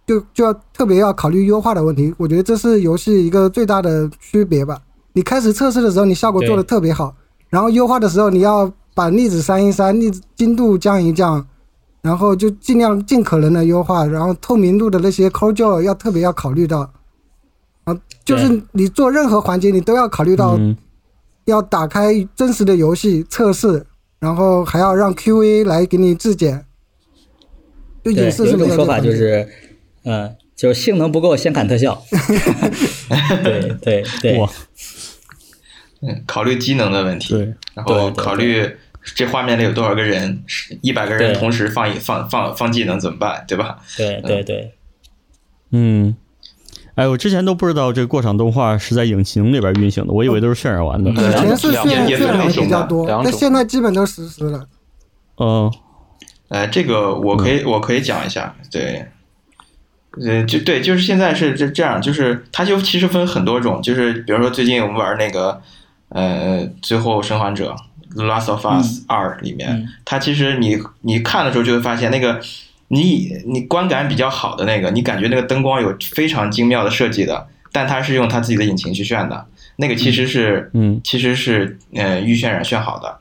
就就要特别要考虑优化的问题。我觉得这是游戏一个最大的区别吧。你开始测试的时候，你效果做的特别好，然后优化的时候，你要把粒子删一删，粒子精度降一降，然后就尽量尽可能的优化，然后透明度的那些 code 要特别要考虑到，啊，就是你做任何环节你都要考虑到，要打开真实的游戏测试，然后还要让 QA 来给你质检。对，有一种说法就是，嗯，就是性能不够先砍特效。对对对。哇。嗯，考虑机能的问题。对。然后考虑这画面里有多少个人，一百个人同时放一放放放技能怎么办？对吧？对对对。嗯。哎，我之前都不知道这个过场动画是在引擎里边运行的，我以为都是渲染完的。以前是渲染渲染比较多，但现在基本都实时了。嗯。哎，这个我可以，我可以讲一下。对，呃，就对，就是现在是这这样，就是它就其实分很多种，就是比如说最近我们玩那个，呃，最后生还者《The Last of Us 二》里面，它其实你你看的时候就会发现，那个你你观感比较好的那个，你感觉那个灯光有非常精妙的设计的，但它是用它自己的引擎去炫的，那个其实是，嗯，其实是呃预渲染炫好的。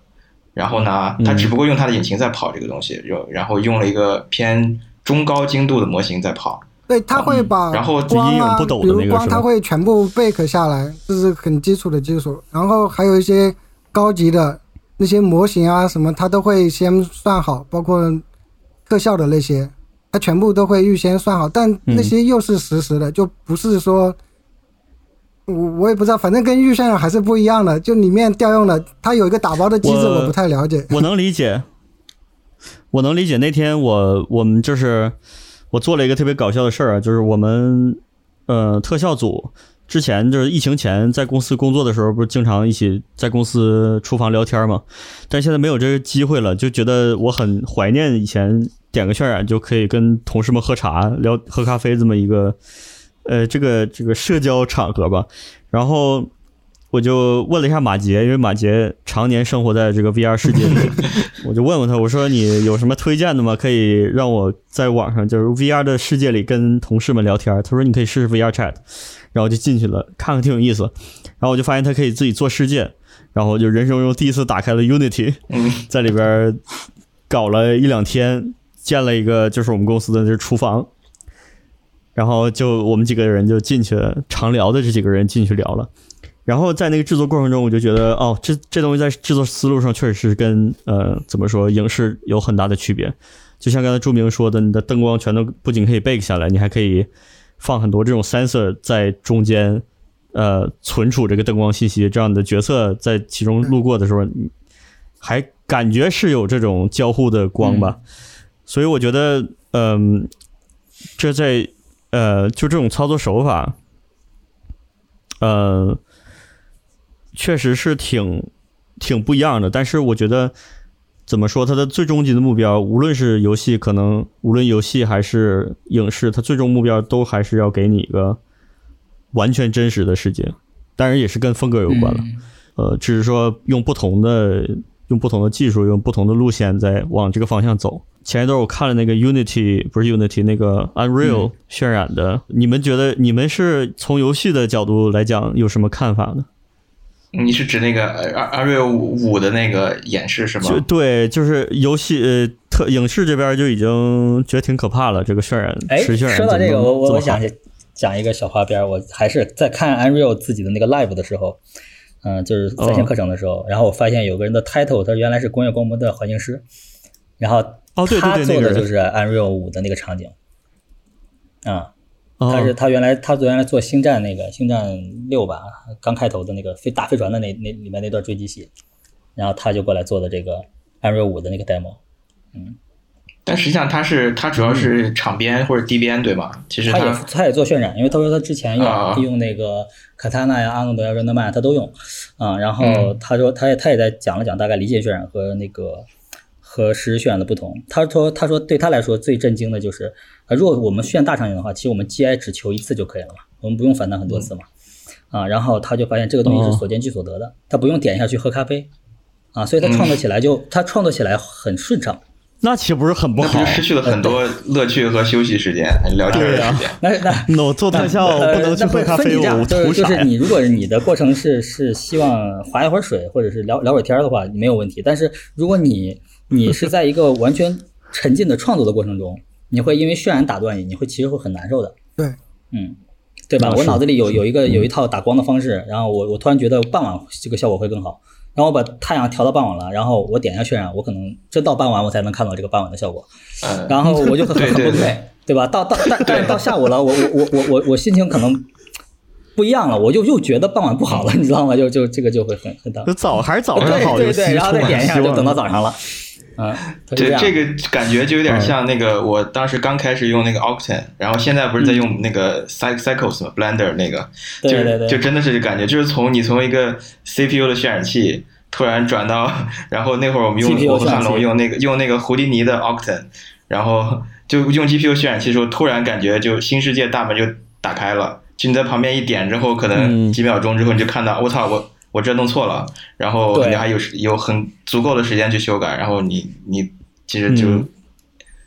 然后呢，它只不过用它的引擎在跑这个东西，就然后用了一个偏中高精度的模型在跑。对，它会把然后光啊，比如光，它会全部 bake 下来，这是很基础的技术。然后还有一些高级的那些模型啊什么，它都会先算好，包括特效的那些，它全部都会预先算好。但那些又是实时的，就不是说。我我也不知道，反正跟预算上还是不一样的。就里面调用的，它有一个打包的机制，我不太了解。我能理解，我能理解。那天我我们就是我做了一个特别搞笑的事儿啊，就是我们呃特效组之前就是疫情前在公司工作的时候，不是经常一起在公司厨房聊天嘛？但现在没有这个机会了，就觉得我很怀念以前点个渲染就可以跟同事们喝茶聊喝咖啡这么一个。呃，这个这个社交场合吧，然后我就问了一下马杰，因为马杰常年生活在这个 VR 世界里，我就问问他，我说你有什么推荐的吗？可以让我在网上就是 VR 的世界里跟同事们聊天。他说你可以试试 VR Chat，然后就进去了，看看挺有意思。然后我就发现他可以自己做世界，然后就人生中第一次打开了 Unity，在里边搞了一两天，建了一个就是我们公司的这厨房。然后就我们几个人就进去了，常聊的这几个人进去聊了。然后在那个制作过程中，我就觉得哦，这这东西在制作思路上确实是跟呃怎么说影视有很大的区别。就像刚才朱明说的，你的灯光全都不仅可以 bake 下来，你还可以放很多这种 sensor 在中间，呃，存储这个灯光信息，这样你的角色在其中路过的时候，还感觉是有这种交互的光吧。所以我觉得，嗯，这在呃，就这种操作手法，呃，确实是挺挺不一样的。但是我觉得，怎么说，它的最终极的目标，无论是游戏，可能无论游戏还是影视，它最终目标都还是要给你一个完全真实的世界。当然，也是跟风格有关了。呃，只是说用不同的。用不同的技术，用不同的路线在往这个方向走。前一段我看了那个 Unity，不是 Unity，那个 Unreal 渲染的。你们觉得，你们是从游戏的角度来讲有什么看法呢？你是指那个 Unreal 五的那个演示是吗？就对，就是游戏呃特影视这边就已经觉得挺可怕了。这个渲染，哎，说到这个，我我我想讲一个小花边。我还是在看 Unreal 自己的那个 Live 的时候。嗯，就是在线课程的时候，然后我发现有个人的 title，他原来是工业光魔的环境师，然后哦，对他做的就是 Unreal 五的那个场景，啊，他是他原来他原来做星战那个星战六吧，刚开头的那个飞大飞船的那那里面那段追击戏，然后他就过来做的这个 Unreal 五的那个 demo，嗯。但实际上，他是他主要是场边或者地边，对吗？其实他也他也做渲染，因为他说他之前用用那个卡塔纳呀、阿诺德呀、热德曼他都用啊。然后他说他也他也在讲了讲大概理解渲染和那个和实时渲染的不同。他说他说对他来说最震惊的就是啊，如果我们渲大场景的话，其实我们 GI 只求一次就可以了嘛，我们不用反弹很多次嘛啊。然后他就发现这个东西是所见即所得的，他不用点一下去喝咖啡啊，所以他创作起来就他创作起来很顺畅。那岂不是很不好？失去了很多乐趣和休息时间、聊天的时间。那那我做特效不能去喝咖啡，我图啥就是你如果你的过程是是希望划一会儿水，或者是聊聊会儿天的话，没有问题。但是如果你你是在一个完全沉浸的创作的过程中，你会因为渲染打断你，你会其实会很难受的。对，嗯，对吧？我脑子里有有一个有一套打光的方式，然后我我突然觉得傍晚这个效果会更好，然后我把太阳调到傍晚了，然后我点一下渲染，我可能真到傍晚我才能看到这个傍晚的效果，然后我就很很崩溃，对吧？到到但但是到下午了，我我我我我我心情可能。不一样了，我就又觉得傍晚不好了，你知道吗？就就这个就会很很大。早还是早上好，对对对，然后再点一下，就等到早上了。嗯，对，这个感觉就有点像那个，我当时刚开始用那个 Octane，然后现在不是在用那个 Cycles 吗？Blender 那个，就就真的是感觉，就是从你从一个 CPU 的渲染器突然转到，然后那会儿我们用我和汉龙用那个用那个胡迪尼的 Octane，然后就用 GPU 渲染器的时候，突然感觉就新世界大门就打开了。就你在旁边一点之后，可能几秒钟之后你就看到，我操，我我这弄错了，然后你还有有很足够的时间去修改，然后你你其实就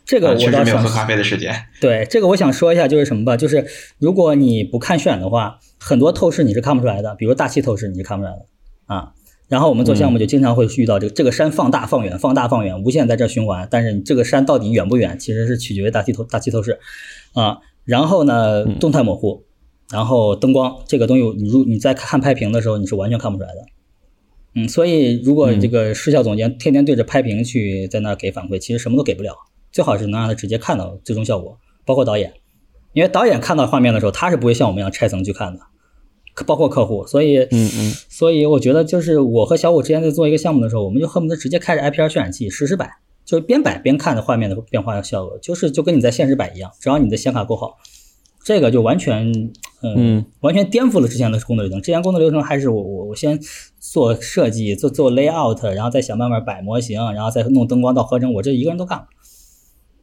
这个我确实没有喝咖啡的时间。对，这个我想说一下，就是什么吧，就是如果你不看渲染的话，很多透视你是看不出来的，比如大气透视你是看不出来的啊。然后我们做项目就经常会遇到这个这个山放大放远放大放远，无限在这循环，但是你这个山到底远不远，其实是取决于大气透大气透视啊。然后呢，动态模糊。然后灯光这个东西，你如你在看拍屏的时候，你是完全看不出来的。嗯，所以如果这个视效总监天天对着拍屏去在那给反馈，其实什么都给不了。最好是能让他直接看到最终效果，包括导演，因为导演看到画面的时候，他是不会像我们一样拆层去看的，包括客户。所以，嗯嗯，所以我觉得就是我和小五之前在做一个项目的时候，我们就恨不得直接开着 IPR 渲染器实时摆，就边摆边看着画面的变化效果，就是就跟你在现实摆一样，只要你的显卡够好，这个就完全。嗯，完全颠覆了之前的工作流程。之前工作流程还是我我我先做设计，做做 layout，然后再想办法摆模型，然后再弄灯光到合成。我这一个人都干了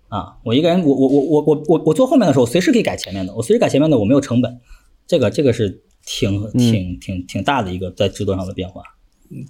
啊！我一个人，我我我我我我我做后面的时候，随时可以改前面的。我随时改前面的，我没有成本。这个这个是挺挺挺挺大的一个在制作上的变化。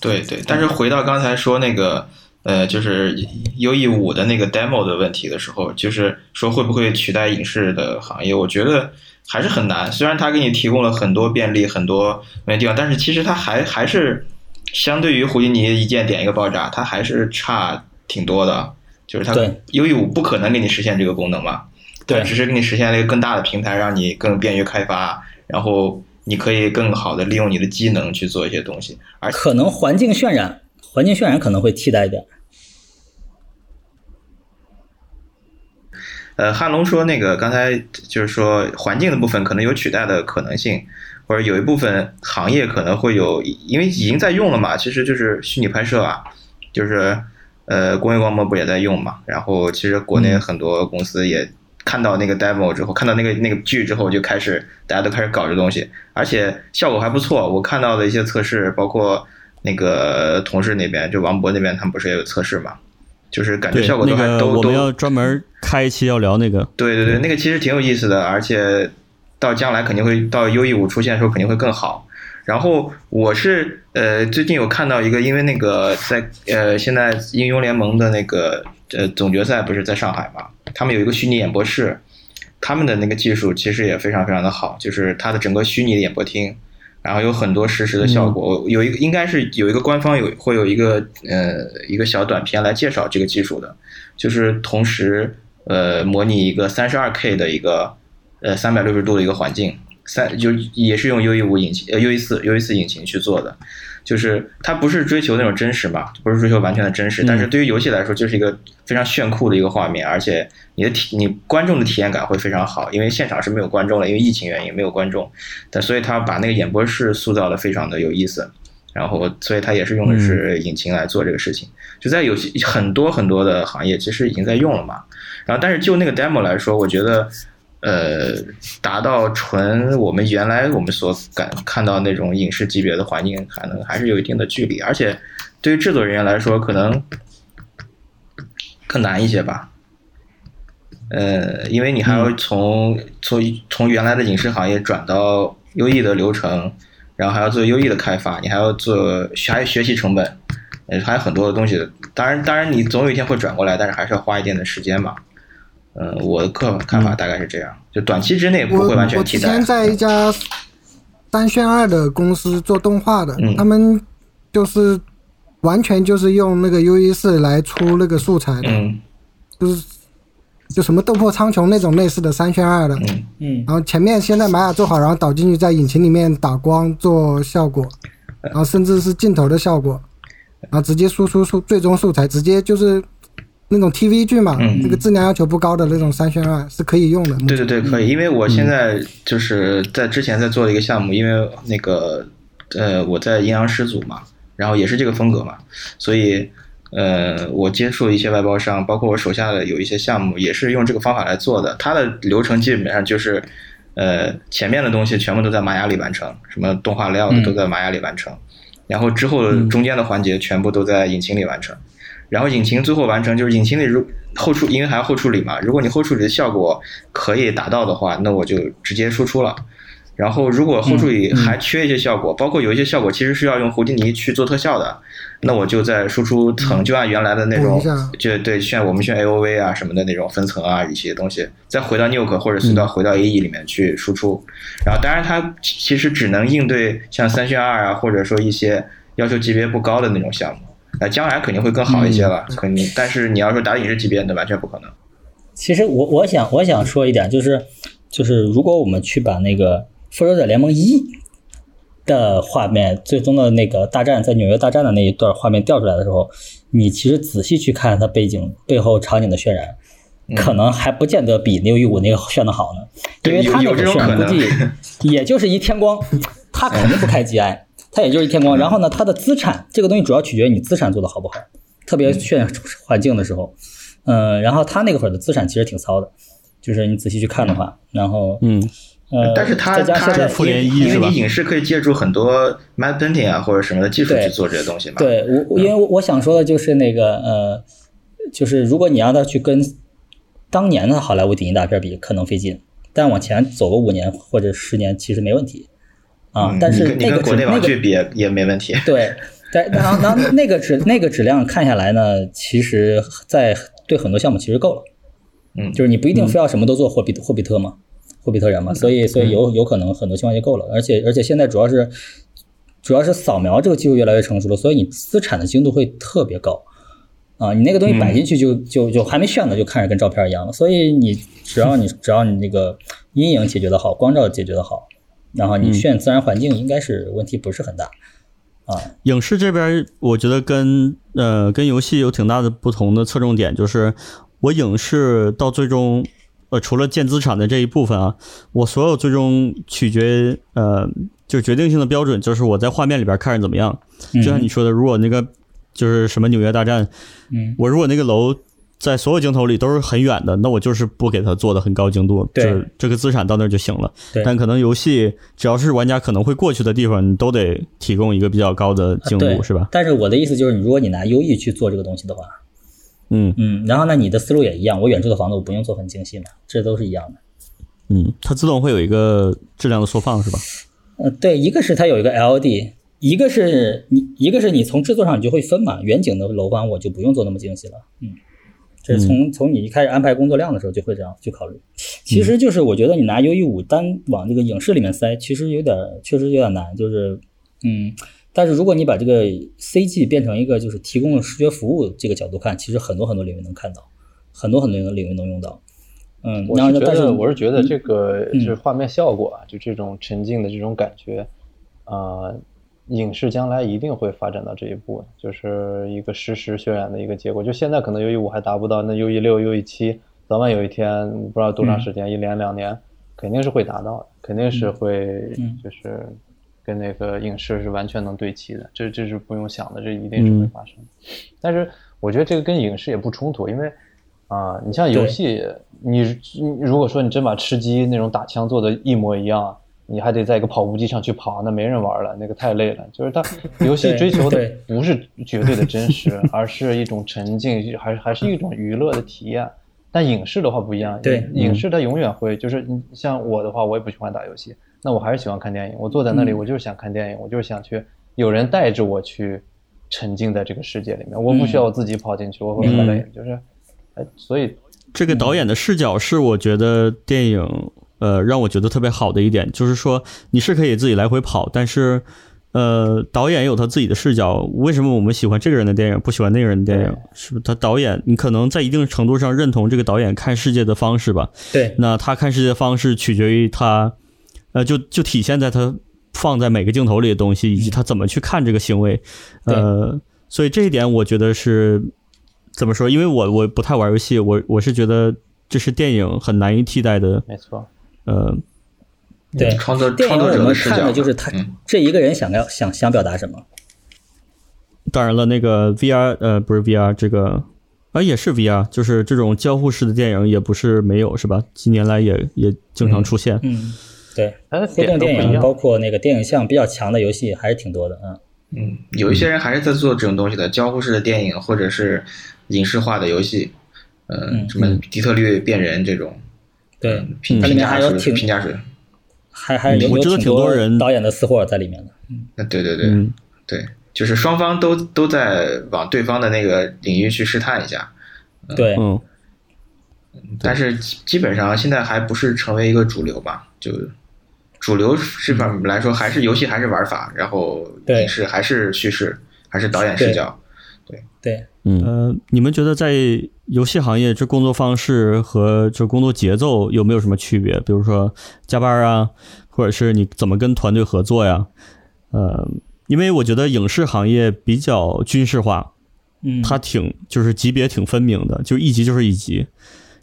对对，但是回到刚才说那个呃，就是 U E 五的那个 demo 的问题的时候，就是说会不会取代影视的行业？我觉得。还是很难，虽然它给你提供了很多便利、很多没地方，但是其实它还还是相对于胡迪尼一键点一个爆炸，它还是差挺多的。就是它 U E 五不可能给你实现这个功能嘛，对，只是给你实现了一个更大的平台，让你更便于开发，然后你可以更好的利用你的机能去做一些东西。而可能环境渲染，环境渲染可能会替代一呃，汉龙说那个刚才就是说环境的部分可能有取代的可能性，或者有一部分行业可能会有，因为已经在用了嘛。其实就是虚拟拍摄啊，就是呃工业光魔不也在用嘛。然后其实国内很多公司也看到那个 demo 之后，看到那个那个剧之后，就开始大家都开始搞这东西，而且效果还不错。我看到的一些测试，包括那个同事那边，就王博那边，他们不是也有测试嘛？就是感觉效果都还都都。我们要专门开一期要聊那个。对对对，那个其实挺有意思的，而且到将来肯定会到 U E 五出现的时候肯定会更好。然后我是呃最近有看到一个，因为那个在呃现在英雄联盟的那个呃总决赛不是在上海嘛，他们有一个虚拟演播室，他们的那个技术其实也非常非常的好，就是它的整个虚拟的演播厅。然后有很多实时的效果，有一个应该是有一个官方有会有一个呃一个小短片来介绍这个技术的，就是同时呃模拟一个三十二 K 的一个呃三百六十度的一个环境，三就也是用 U E 五引擎呃 U E 四 U E 四引擎去做的。就是它不是追求那种真实嘛，不是追求完全的真实，但是对于游戏来说，就是一个非常炫酷的一个画面，而且你的体你观众的体验感会非常好，因为现场是没有观众的，因为疫情原因没有观众，但所以他把那个演播室塑造的非常的有意思，然后所以他也是用的是引擎来做这个事情，就在游戏很多很多的行业其实已经在用了嘛，然后但是就那个 demo 来说，我觉得。呃，达到纯我们原来我们所感看到那种影视级别的环境，可能还是有一定的距离，而且对于制作人员来说，可能更难一些吧。呃，因为你还要从从从原来的影视行业转到优异的流程，然后还要做优异的开发，你还要做还有学习成本，呃，还有很多的东西。当然，当然你总有一天会转过来，但是还是要花一定的时间嘛。嗯，我的看看法大概是这样，就短期之内不会完全替代。我我之前在一家单渲二的公司做动画的，他们就是完全就是用那个 U E 四来出那个素材的，就是就什么斗破苍穹那种类似的三渲二的，嗯，然后前面先在玛雅做好，然后导进去在引擎里面打光做效果，然后甚至是镜头的效果，然后直接输出素最终素材，直接就是那种 TV 剧嘛，那个质量要求不高的那种三渲二是可以用的。对对对，可以，因为我现在就是在之前在做的一个项目，因为那个呃我在阴阳师组嘛，然后也是这个风格嘛，所以。呃，我接触一些外包商，包括我手下的有一些项目，也是用这个方法来做的。它的流程基本上就是，呃，前面的东西全部都在玛雅里完成，什么动画 layout 都在玛雅里完成，然后之后中间的环节全部都在引擎里完成。然后引擎最后完成，就是引擎里如后处，因为还要后处理嘛。如果你后处理的效果可以达到的话，那我就直接输出了。然后，如果后处理还缺一些效果，包括有一些效果其实是要用胡迪尼去做特效的，那我就在输出层就按原来的那种，就对，像我们选 A O V 啊什么的那种分层啊一些东西，再回到 Nuke 或者是到回到 A E 里面去输出。然后，当然它其实只能应对像三渲二啊，或者说一些要求级别不高的那种项目。呃，将来肯定会更好一些了，肯定。但是你要说打影视级别，的完全不可能。其实我我想我想说一点，就是就是如果我们去把那个。复仇者联盟一的画面，最终的那个大战在纽约大战的那一段画面调出来的时候，你其实仔细去看它背景背后场景的渲染，可能还不见得比六一五那个炫的好呢。因为他那个渲染估计也就是一天光，他肯定不开 GI，他也就是一天光。然后呢，它的资产这个东西主要取决于你资产做的好不好，特别渲环境的时候，嗯，然后他那个会儿的资产其实挺糙的，就是你仔细去看的话，然后嗯。呃但是它它因为因为你影视可以借助很多 mad painting 啊或者什么的技术去做这些东西嘛。对，我因为我想说的就是那个呃，就是如果你让他去跟当年的好莱坞顶级大片比，可能费劲，但往前走个五年或者十年其实没问题啊。但是那个国内网剧比也没问题。对，但然后然后那个质那个质量看下来呢，其实在对很多项目其实够了。嗯，就是你不一定非要什么都做霍比霍比特嘛。霍比特人嘛，所以所以有有可能很多情况就够了，而且而且现在主要是主要是扫描这个技术越来越成熟了，所以你资产的精度会特别高啊，你那个东西摆进去就就就还没炫呢，就看着跟照片一样了。所以你只要你只要你那个阴影解决的好，光照解决的好，然后你炫自然环境应该是问题不是很大啊。影视这边我觉得跟呃跟游戏有挺大的不同的侧重点，就是我影视到最终。呃，除了建资产的这一部分啊，我所有最终取决呃，就决定性的标准就是我在画面里边看着怎么样。就像你说的，如果那个就是什么纽约大战，嗯，我如果那个楼在所有镜头里都是很远的，那我就是不给它做的很高精度，就是，这个资产到那就行了。但可能游戏只要是玩家可能会过去的地方，你都得提供一个比较高的精度，是吧？但是我的意思就是，如果你拿 UE 去做这个东西的话。嗯嗯，然后呢，你的思路也一样，我远处的房子我不用做很精细嘛，这都是一样的。嗯，它自动会有一个质量的缩放是吧？呃，对，一个是它有一个 LD，一个是你，一个是你从制作上你就会分嘛，远景的楼房我就不用做那么精细了。嗯，这是从从你一开始安排工作量的时候就会这样去考虑。其实就是我觉得你拿 U E 五单往这个影视里面塞，其实有点确实有点难，就是嗯。但是如果你把这个 CG 变成一个就是提供视觉服务这个角度看，其实很多很多领域能看到，很多很多领域能用到。嗯，我是觉得我是觉得这个就是画面效果啊，就这种沉浸的这种感觉，啊，影视将来一定会发展到这一步，就是一个实时渲染的一个结果。就现在可能 U E 五还达不到，那 U E 六、U E 七，早晚有一天不知道多长时间，一年两年，肯定是会达到的，肯定是会就是。跟那个影视是完全能对齐的，这这是不用想的，这一定是会发生。但是我觉得这个跟影视也不冲突，因为啊，你像游戏，你如果说你真把吃鸡那种打枪做的一模一样，你还得在一个跑步机上去跑，那没人玩了，那个太累了。就是它 游戏追求的不是绝对的真实，而是一种沉浸，还还是一种娱乐的体验。但影视的话不一样，对影视它永远会就是你像我的话，我也不喜欢打游戏。那我还是喜欢看电影。我坐在那里，我就是想看电影，我就是想去有人带着我去沉浸在这个世界里面。我不需要我自己跑进去，我会很累。就是，哎，所以这个导演的视角是我觉得电影呃让我觉得特别好的一点，就是说你是可以自己来回跑，但是呃，导演有他自己的视角。为什么我们喜欢这个人的电影，不喜欢那个人的电影？是不是他导演？你可能在一定程度上认同这个导演看世界的方式吧？对。那他看世界的方式取决于他，呃，就就体现在他放在每个镜头里的东西，以及他怎么去看这个行为。呃，所以这一点我觉得是怎么说？因为我我不太玩游戏，我我是觉得这是电影很难以替代的。没错。呃。对，创作电影我们看的就是他这一个人想要想想表达什么。当然了，那个 VR 呃不是 VR 这个啊也是 VR，就是这种交互式的电影也不是没有是吧？近年来也也经常出现。嗯，对，互动电影包括那个电影像比较强的游戏还是挺多的嗯。嗯，有一些人还是在做这种东西的，交互式的电影或者是影视化的游戏，嗯，什么底特律变人这种。对，评里面还有评价水。还还有挺多人导演的私货在里面的，嗯，对对对对，就是双方都都在往对方的那个领域去试探一下，对，嗯，但是基本上现在还不是成为一个主流吧？就主流这方面来说，还是游戏还是玩法，然后影视还是叙事，还是导演视角，对。对，嗯呃，你们觉得在游戏行业这工作方式和这工作节奏有没有什么区别？比如说加班啊，或者是你怎么跟团队合作呀？呃，因为我觉得影视行业比较军事化，嗯，它挺就是级别挺分明的，就一级就是一级，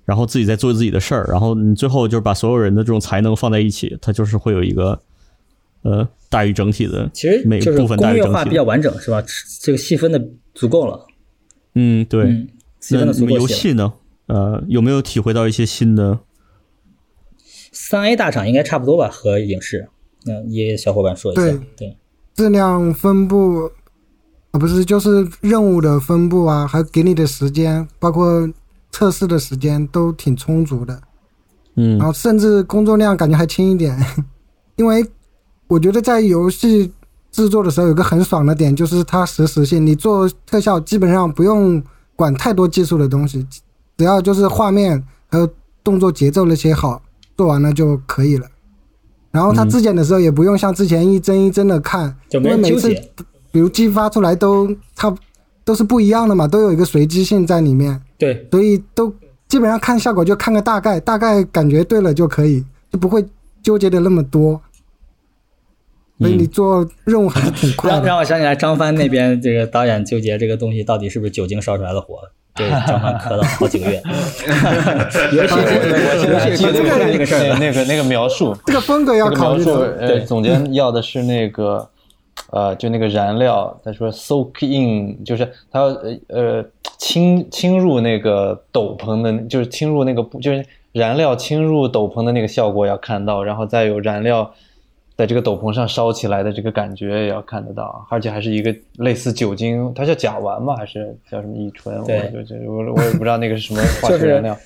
然后自己在做自己的事儿，然后你最后就是把所有人的这种才能放在一起，它就是会有一个呃大于整体的，其实每部分大于整体，化比较完整是吧？这个细分的足够了。嗯，对。那你们游戏呢？呃，有没有体会到一些新的？三 A 大厂应该差不多吧，和影视。那也小伙伴说一下。对对，质量分布啊，不是就是任务的分布啊，还给你的时间，包括测试的时间都挺充足的。嗯。然后甚至工作量感觉还轻一点，因为我觉得在游戏。制作的时候有个很爽的点，就是它实时性。你做特效基本上不用管太多技术的东西，只要就是画面还有动作节奏那些好，做完了就可以了。然后它质检的时候也不用像之前一帧一帧的看，因为每次比如激发出来都差都是不一样的嘛，都有一个随机性在里面。对，所以都基本上看效果就看个大概，大概感觉对了就可以，就不会纠结的那么多。所以你做任务还是挺快。让让我想起来张帆那边这个导演纠结这个东西到底是不是酒精烧出来的火，对 张帆磕了好几个月。尤其是记得那个事儿，那个那个描述，这个风格要考虑。呃，总监要的是那个呃，就那个燃料，他说 soak in，就是他要呃侵侵入那个斗篷的，就是侵入那个就是燃料侵入斗篷的那个效果要看到，然后再有燃料。在这个斗篷上烧起来的这个感觉也要看得到，而且还是一个类似酒精，它叫甲烷吗？还是叫什么乙醇？我就我我也不知道那个是什么 化学燃料。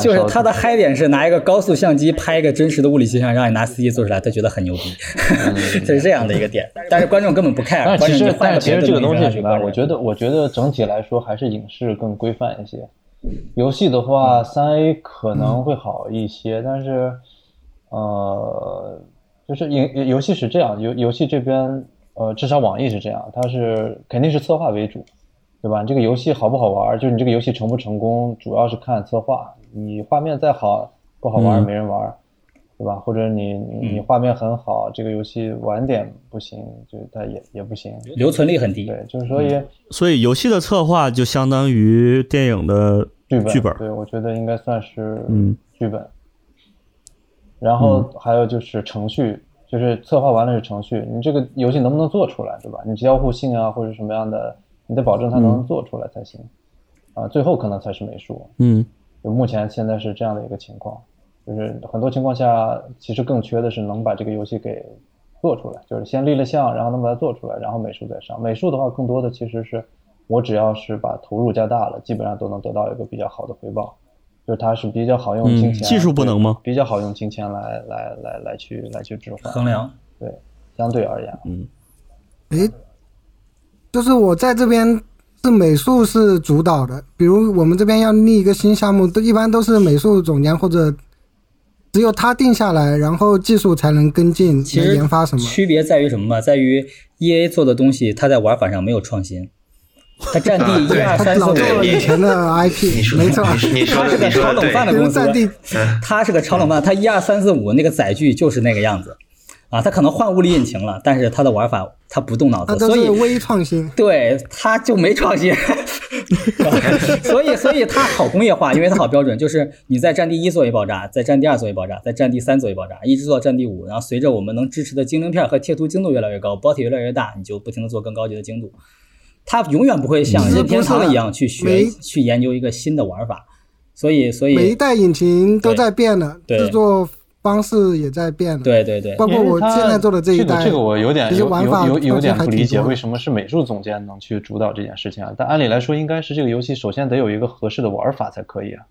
就是它的嗨点是拿一个高速相机拍一个真实的物理现象，让你拿 CG 做出来，他觉得很牛逼，就是这样的一个点。但是观众根本不 care。但其实但其实这个东西什么？我觉得我觉得整体来说还是影视更规范一些。游戏的话，三 A 可能会好一些，但是呃。就是游游戏是这样，游游戏这边，呃，至少网易是这样，它是肯定是策划为主，对吧？这个游戏好不好玩，就是你这个游戏成不成功，主要是看策划。你画面再好，不好玩没人玩，对吧？或者你你画面很好，这个游戏晚点不行，就它也也不行，留存率很低。对，就是所以所以游戏的策划就相当于电影的剧本，剧本。对，我觉得应该算是嗯剧本。然后还有就是程序，就是策划完了是程序，你这个游戏能不能做出来，对吧？你交互性啊，或者什么样的，你得保证它能做出来才行。啊，最后可能才是美术。嗯，就目前现在是这样的一个情况，就是很多情况下，其实更缺的是能把这个游戏给做出来，就是先立了项，然后能把它做出来，然后美术再上。美术的话，更多的其实是我只要是把投入加大了，基本上都能得到一个比较好的回报。就是它是比较好用金钱，技术不能吗？比较好用金钱来来来来去来去置换衡量，对，相对而言，嗯，诶，就是我在这边是美术是主导的，比如我们这边要立一个新项目，都一般都是美术总监或者只有他定下来，然后技术才能跟进，其实研发什么？区别在于什么嘛？在于 E A 做的东西，它在玩法上没有创新。它占地一二三四五，以前的 IP，没错，它是个炒冷饭的公司，它是个炒冷饭，它一二三四五那个载具就是那个样子。啊，它可能换物理引擎了，但是它的玩法它不动脑子，所以微创新。对，它就没创新，所以所以它好工业化，因为它好标准，就是你在战地一做一爆炸，在战地二做一爆炸，在战地三做一爆炸，一直做到战地五，然后随着我们能支持的精灵片和贴图精度越来越高，包体越来越大，你就不停的做更高级的精度。它永远不会像任天堂一样去学去研究一个新的玩法，所以所以每一代引擎都在变的制作。方式也在变，对对对，包括我现在做的这一代，这个我有点有有有点不理解，为什么是美术总监能去主导这件事情啊？但按理来说，应该是这个游戏首先得有一个合适的玩法才可以啊。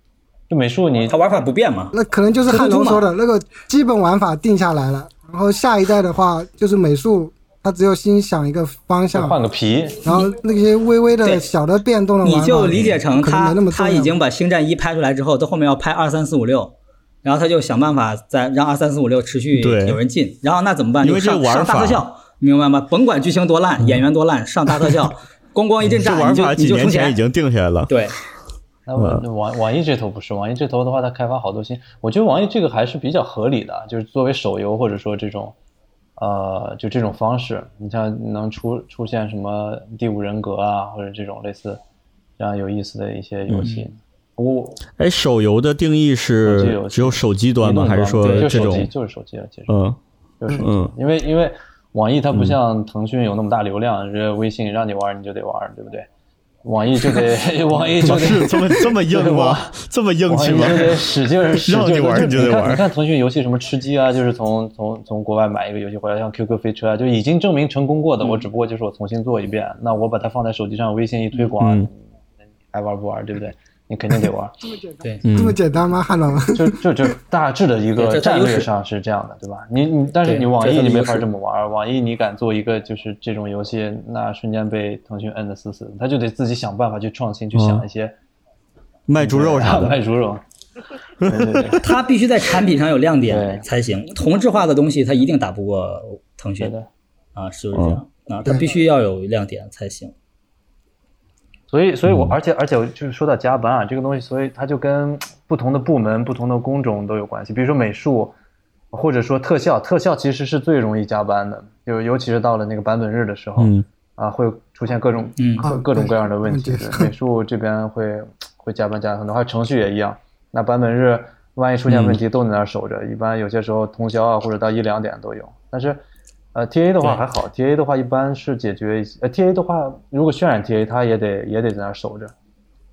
就美术你，它玩法不变嘛？那可能就是汉龙说的那个基本玩法定下来了，然后下一代的话就是美术，它只有心想一个方向，换个皮，然后那些微微的小的变动的，你就理解成他他已经把星战一拍出来之后，到后面要拍二三四五六。然后他就想办法再让二三四五六持续有人进，然后那怎么办？就上上大特效，明白吗？甭管剧情多烂，演员多烂，上大特效，咣咣一阵炸，你就你就充钱。已经定下来了。对，那网网易这头不是网易这头的话，它开发好多新，我觉得网易这个还是比较合理的，就是作为手游或者说这种，呃，就这种方式，你像能出出现什么第五人格啊，或者这种类似这样有意思的一些游戏。我哎，手游的定义是只有手机端吗？还是说这种就是手机了？其实嗯，就是嗯，因为因为网易它不像腾讯有那么大流量，这微信让你玩你就得玩，对不对？网易就得 网易就得这么这么硬吗？这么硬气吗？就得使劲使劲玩你就得玩。你看腾讯游戏什么吃鸡啊，就是从从从国外买一个游戏回来，像 QQ 飞车啊，就已经证明成功过的，我只不过就是我重新做一遍。那我把它放在手机上，微信一推广，爱玩不玩，对不对？你肯定得玩，这么简单，对，这么简单吗？汉龙，就就就 大致的一个战略上是这样的，对吧？你你，但是你网易你没法这么玩，网易你敢做一个就是这种游戏，那瞬间被腾讯摁的死死的，他就得自己想办法去创新，去想一些卖猪肉啥的，卖猪肉，对对对他必须在产品上有亮点才行，同质化的东西他一定打不过腾讯的，啊，是不是这样？啊，他必须要有亮点才行。所以，所以我而且而且就是说到加班啊，这个东西，所以它就跟不同的部门、不同的工种都有关系。比如说美术，或者说特效，特效其实是最容易加班的，就尤其是到了那个版本日的时候，啊，会出现各种各各种各样的问题。美术这边会会加班加很多，还有程序也一样。那版本日万一出现问题，都在那儿守着，一般有些时候通宵啊，或者到一两点都有。但是。呃，T A 的话还好，T A 的话一般是解决一些。呃，T A 的话，如果渲染 T A，它也得也得在那守着。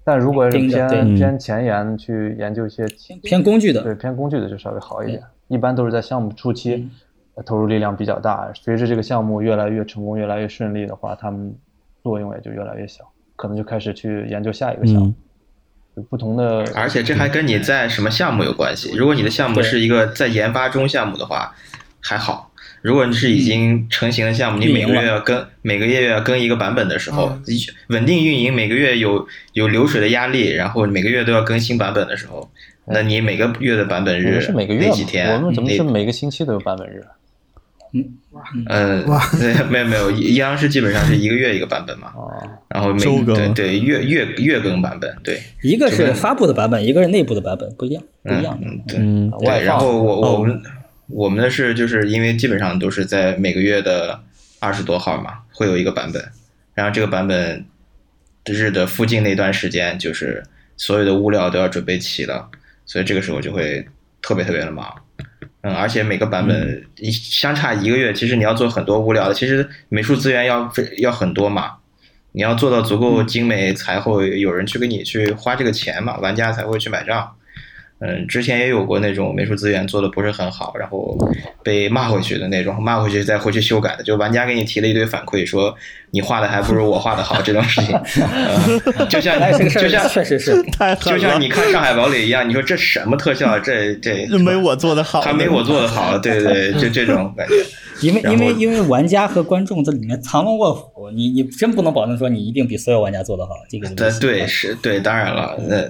但如果是偏偏前沿去研究一些偏工具的，对偏工具的就稍微好一点。一般都是在项目初期投入力量比较大，随着这个项目越来越成功、越来越顺利的话，他们作用也就越来越小，可能就开始去研究下一个项目。不同的，而且这还跟你在什么项目有关系。如果你的项目是一个在研发中项目的话，还好。如果你是已经成型的项目，你每个月要更，每个月要更一个版本的时候，稳定运营，每个月有有流水的压力，然后每个月都要更新版本的时候，那你每个月的版本日是每个月几天？我们怎么是每个星期都有版本日？嗯，嗯，没有没有，央视基本上是一个月一个版本嘛，然后每对对月月月更版本，对，一个是发布的版本，一个是内部的版本，不一样，不一样，嗯，对，然后我我们。我们的是就是因为基本上都是在每个月的二十多号嘛，会有一个版本，然后这个版本日的附近那段时间，就是所有的物料都要准备齐了，所以这个时候就会特别特别的忙，嗯，而且每个版本相差一个月，其实你要做很多物料的，其实美术资源要要很多嘛，你要做到足够精美才会有人去给你去花这个钱嘛，玩家才会去买账。嗯，之前也有过那种美术资源做的不是很好，然后被骂回去的那种，骂回去再回去修改的。就玩家给你提了一堆反馈，说你画的还不如我画的好这种事情，就像就像确实是，就像你看《上海堡垒》一样，你说这什么特效，这这 没我做的好，还没我做的好，对对，就这种感觉。因为因为因为玩家和观众这里面藏龙卧虎，你你真不能保证说你一定比所有玩家做的好。这个对对是对，当然了，那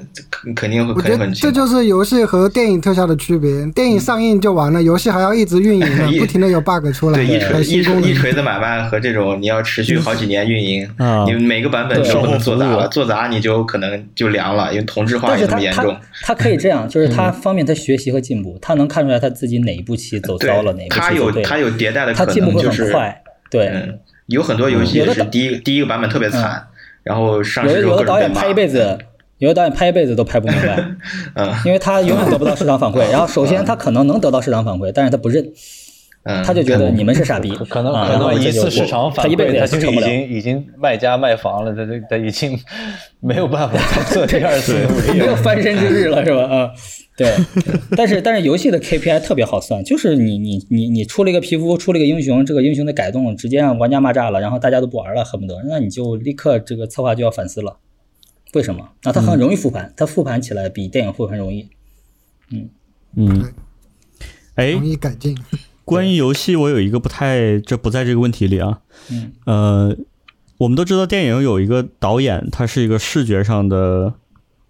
肯定会。我觉得这就是游戏和电影特效的区别。电影上映就完了，游戏还要一直运营，不停的有 bug 出来。对一锤一锤一锤子买卖和这种你要持续好几年运营，你每个版本都不能做砸了，做砸你就可能就凉了，因为同质化这么严重。他可以这样，就是他方便他学习和进步，他能看出来他自己哪一步棋走糟了，哪一步棋他有他有迭代的可能，就是。快对，有很多游戏是第一第一个版本特别惨，然后上有有的导演拍一辈子，有的导演拍一辈子都拍不明白，嗯，因为他永远得不到市场反馈。然后首先他可能能得到市场反馈，但是他不认，他就觉得你们是傻逼，可能可能一次市场反馈他就已经已经卖家卖房了，他他他已经 没有办法再做第二次，没有翻身之日了，是吧？啊。对，但是但是游戏的 KPI 特别好算，就是你你你你出了一个皮肤，出了一个英雄，这个英雄的改动直接让玩家骂炸了，然后大家都不玩了，恨不得，那你就立刻这个策划就要反思了，为什么？那它很容易复盘，它复盘起来比电影复盘容易。嗯嗯，哎，容易改进。关于游戏，我有一个不太，这不在这个问题里啊。嗯呃，我们都知道电影有一个导演，他是一个视觉上的，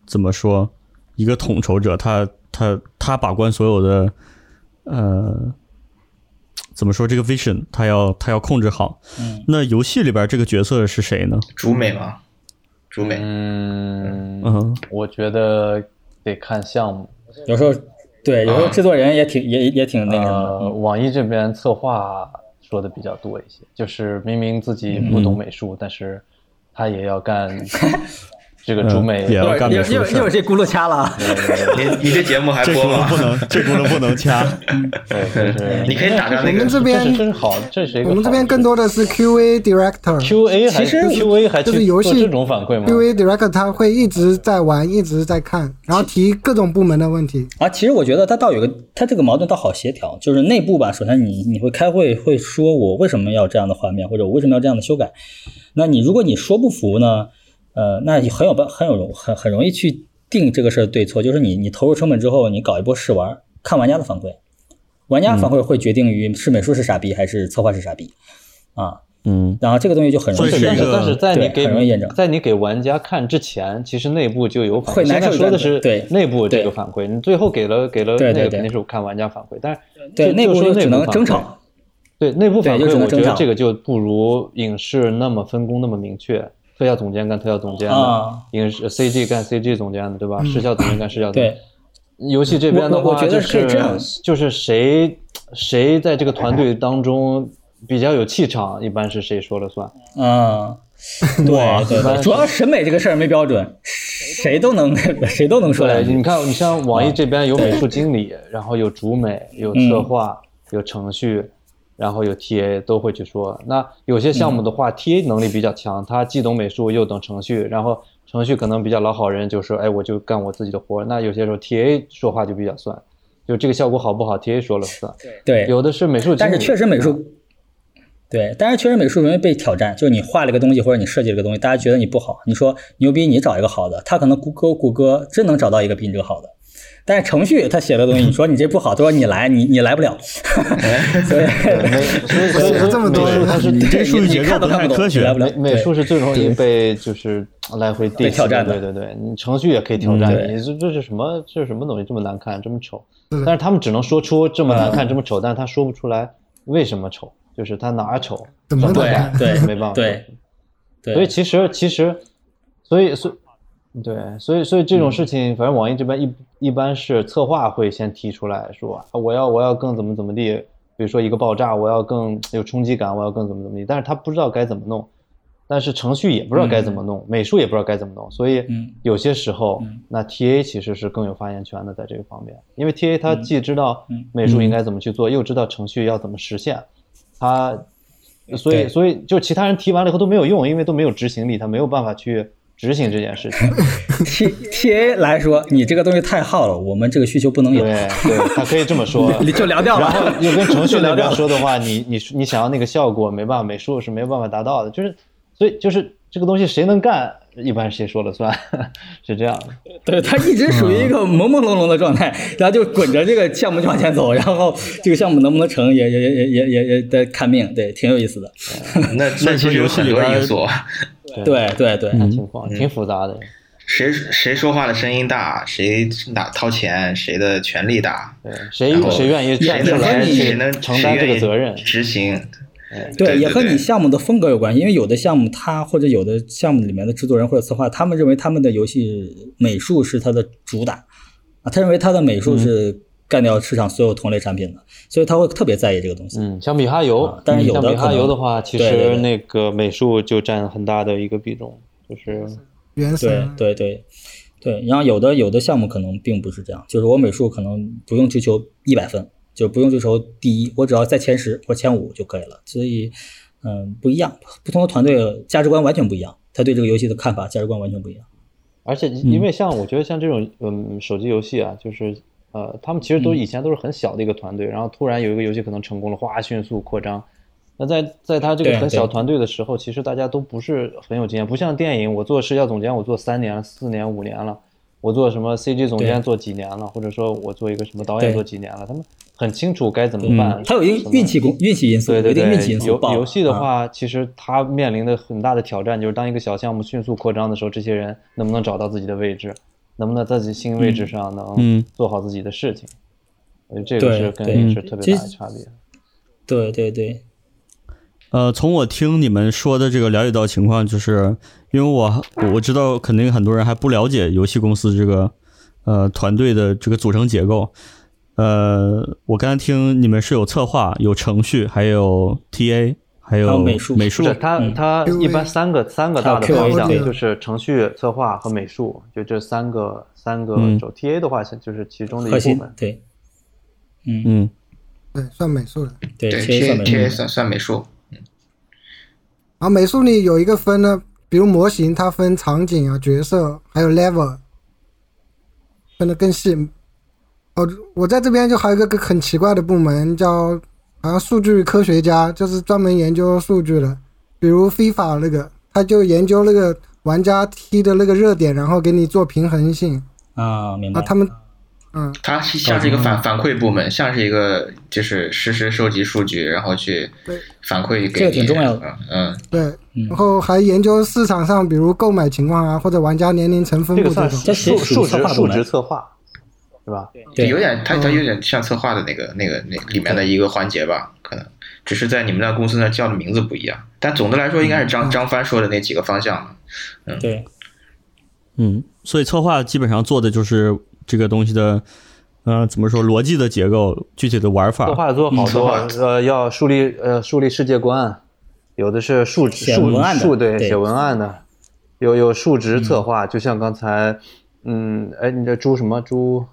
怎么说？一个统筹者，他。他他把关所有的，呃，怎么说这个 vision，他要他要控制好。嗯，那游戏里边这个角色是谁呢？主美吗？主美。嗯嗯，我觉得得看项目。有时候对，有时候制作人也挺也也挺那个。网易这边策划说的比较多一些，就是明明自己不懂美术，但是他也要干。这个主美也要干美术一会儿这轱辘掐了，你你这节目还播吗？不能，这轱辘不能掐。对，你可以打上我们这边真好，这是一个。我们这边更多的是 QA director。QA 其实 QA 还就是游戏这种反馈吗？QA director 他会一直在玩，一直在看，然后提各种部门的问题。啊，其实我觉得他倒有个，他这个矛盾倒好协调，就是内部吧。首先你你会开会会说我为什么要这样的画面，或者我为什么要这样的修改？那你如果你说不服呢？呃，那你很有办，很有容，很很容易去定这个事儿对错。就是你你投入成本之后，你搞一波试玩，看玩家的反馈，玩家反馈会决定于是美术是傻逼还是策划是傻逼啊。嗯，然后这个东西就很容易验证。但是在你给很容易验证，在你给玩家看之前，其实内部就有反馈。会现在说的是对内部这个反馈，你最后给了给了那个肯定是看玩家反馈，但是对内部就只能争吵。对内部反馈，我觉得这个就不如影视那么分工那么明确。特效总监干特效总监的，影视 CG 干 CG 总监的，对吧？视效总监干视效总监。对，游戏这边的话就是就是谁谁在这个团队当中比较有气场，一般是谁说了算。嗯，对对，主要审美这个事儿没标准，谁都能谁都能说。来。你看，你像网易这边有美术经理，然后有主美，有策划，有程序。然后有 TA 都会去说，那有些项目的话，TA 能力比较强，他既懂美术又懂程序，然后程序可能比较老好人，就说，哎，我就干我自己的活。那有些时候 TA 说话就比较算，就这个效果好不好，TA 说了算。对，有的是美术，但是确实美术，对，但是确实美术容易被挑战，就是你画了个东西或者你设计了个东西，大家觉得你不好，你说牛逼，你找一个好的，他可能谷歌谷歌真能找到一个比你这个好的。但是程序他写的东西，你说你这不好，他说你来，你你来不了。所以所以这么多，他是你这数据结构不懂科学，美美术是最容易被就是来回挑战的。对对对，你程序也可以挑战你，这这是什么？这是什么东西这么难看，这么丑？但是他们只能说出这么难看，这么丑，但是他说不出来为什么丑，就是他哪儿丑，怎么对对没办法。对，所以其实其实，所以所以。对，所以所以这种事情，反正网易这边一一般是策划会先提出来说，我要我要更怎么怎么地，比如说一个爆炸，我要更有冲击感，我要更怎么怎么地，但是他不知道该怎么弄，但是程序也不知道该怎么弄，美术也不知道该怎么弄，所以有些时候，那 TA 其实是更有发言权的在这个方面，因为 TA 他既知道美术应该怎么去做，又知道程序要怎么实现，他，所以所以就其他人提完了以后都没有用，因为都没有执行力，他没有办法去。执行这件事情，T T A 来说，你这个东西太耗了，我们这个需求不能有。对，对他可以这么说，你就聊掉了。然后又跟程序那边说的话，你你你想要那个效果，没办法，美术是没有办法达到的。就是所以就是这个东西谁能干，一般谁说了算，是这样的。对他一直属于一个朦朦胧胧的状态，然后就滚着这个项目就往前走，然后这个项目能不能成也也也也也也得看命，对，挺有意思的。那那其实有很多因素。对对对，情况挺复杂的。谁谁说话的声音大，谁哪掏钱，谁的权力大，对，谁谁愿意站出来，谁能承担这个责任，执行。对，也和你项目的风格有关，因为有的项目他或者有的项目里面的制作人或者策划，他们认为他们的游戏美术是他的主打啊，他认为他的美术是干掉市场所有同类产品的，所以他会特别在意这个东西。嗯，像米哈游，但是有的米哈游的话，其实那个美术就占很大的一个比重，就是原对对对对，然后有的有的项目可能并不是这样，就是我美术可能不用追求一百分。就不用追求第一，我只要在前十或前五就可以了。所以，嗯，不一样，不同的团队价值观完全不一样，他对这个游戏的看法价值观完全不一样。而且，因为像我觉得像这种嗯手机游戏啊，就是呃，他们其实都以前都是很小的一个团队，然后突然有一个游戏可能成功了，哗，迅速扩张。那在在他这个很小团队的时候，其实大家都不是很有经验，不像电影，我做视效总监，我做三年、四年、五年了。我做什么 CG 总监做几年了，或者说我做一个什么导演做几年了，他们很清楚该怎么办。他有一个运气功运气因素，对对对。游游戏的话，其实他面临的很大的挑战就是，当一个小项目迅速扩张的时候，这些人能不能找到自己的位置，能不能在自己新位置上能做好自己的事情。我觉得这个是跟影视特别大的差别。对对对。呃，从我听你们说的这个了解到情况，就是因为我我知道肯定很多人还不了解游戏公司这个呃团队的这个组成结构。呃，我刚才听你们是有策划、有程序、还有 TA、还有美术。美术，它它一般三个三个大的方向，就是程序、策划和美术，就这三个三个轴。TA 的话，就是其中的一部分。对，嗯嗯，对，算美术的。对，TA 算算美术。然后美术里有一个分呢，比如模型，它分场景啊、角色，还有 level，分的更细。哦，我在这边就还有一个很奇怪的部门，叫好像数据科学家，就是专门研究数据的。比如 FIFA 那个，他就研究那个玩家踢的那个热点，然后给你做平衡性。啊，明白。他们。嗯，他像是一个反反馈部门，像是一个就是实时收集数据，然后去反馈给这个挺重要的。嗯，对，然后还研究市场上，比如购买情况啊，或者玩家年龄层分布这种。这数数值数值策划，是吧？对，有点它它有点像策划的那个那个那里面的一个环节吧，可能只是在你们那公司那叫的名字不一样，但总的来说应该是张张帆说的那几个方向。嗯，对，嗯，所以策划基本上做的就是。这个东西的，嗯，怎么说？逻辑的结构，具体的玩法。策划做好多，呃，要树立呃树立世界观，有的是数数数对写文案的，有有数值策划，就像刚才，嗯，哎，你这朱什么朱？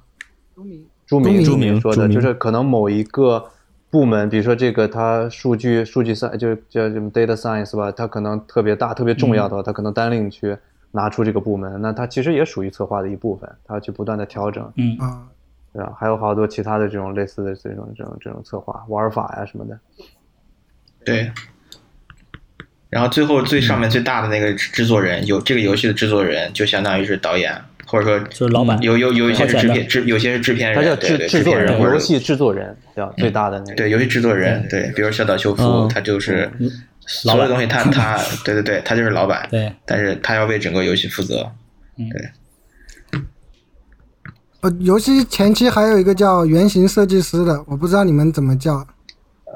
朱明朱明朱明说的，就是可能某一个部门，比如说这个它数据数据赛，就叫什么 data science 吧，它可能特别大、特别重要的话，它可能单另去。拿出这个部门，那它其实也属于策划的一部分，它要去不断的调整，嗯啊，对吧？还有好多其他的这种类似的这种这种这种策划玩法呀什么的，对。然后最后最上面最大的那个制作人，有这个游戏的制作人，就相当于是导演，或者说就是老板，有有有一些是制片制，有些是制片人，他叫制制作人，游戏制作人叫最大的那个，对游戏制作人，对，比如小岛秀夫，他就是。所有东西他他 对对对，他就是老板。对，但是他要为整个游戏负责。对。呃，游戏前期还有一个叫原型设计师的，我不知道你们怎么叫。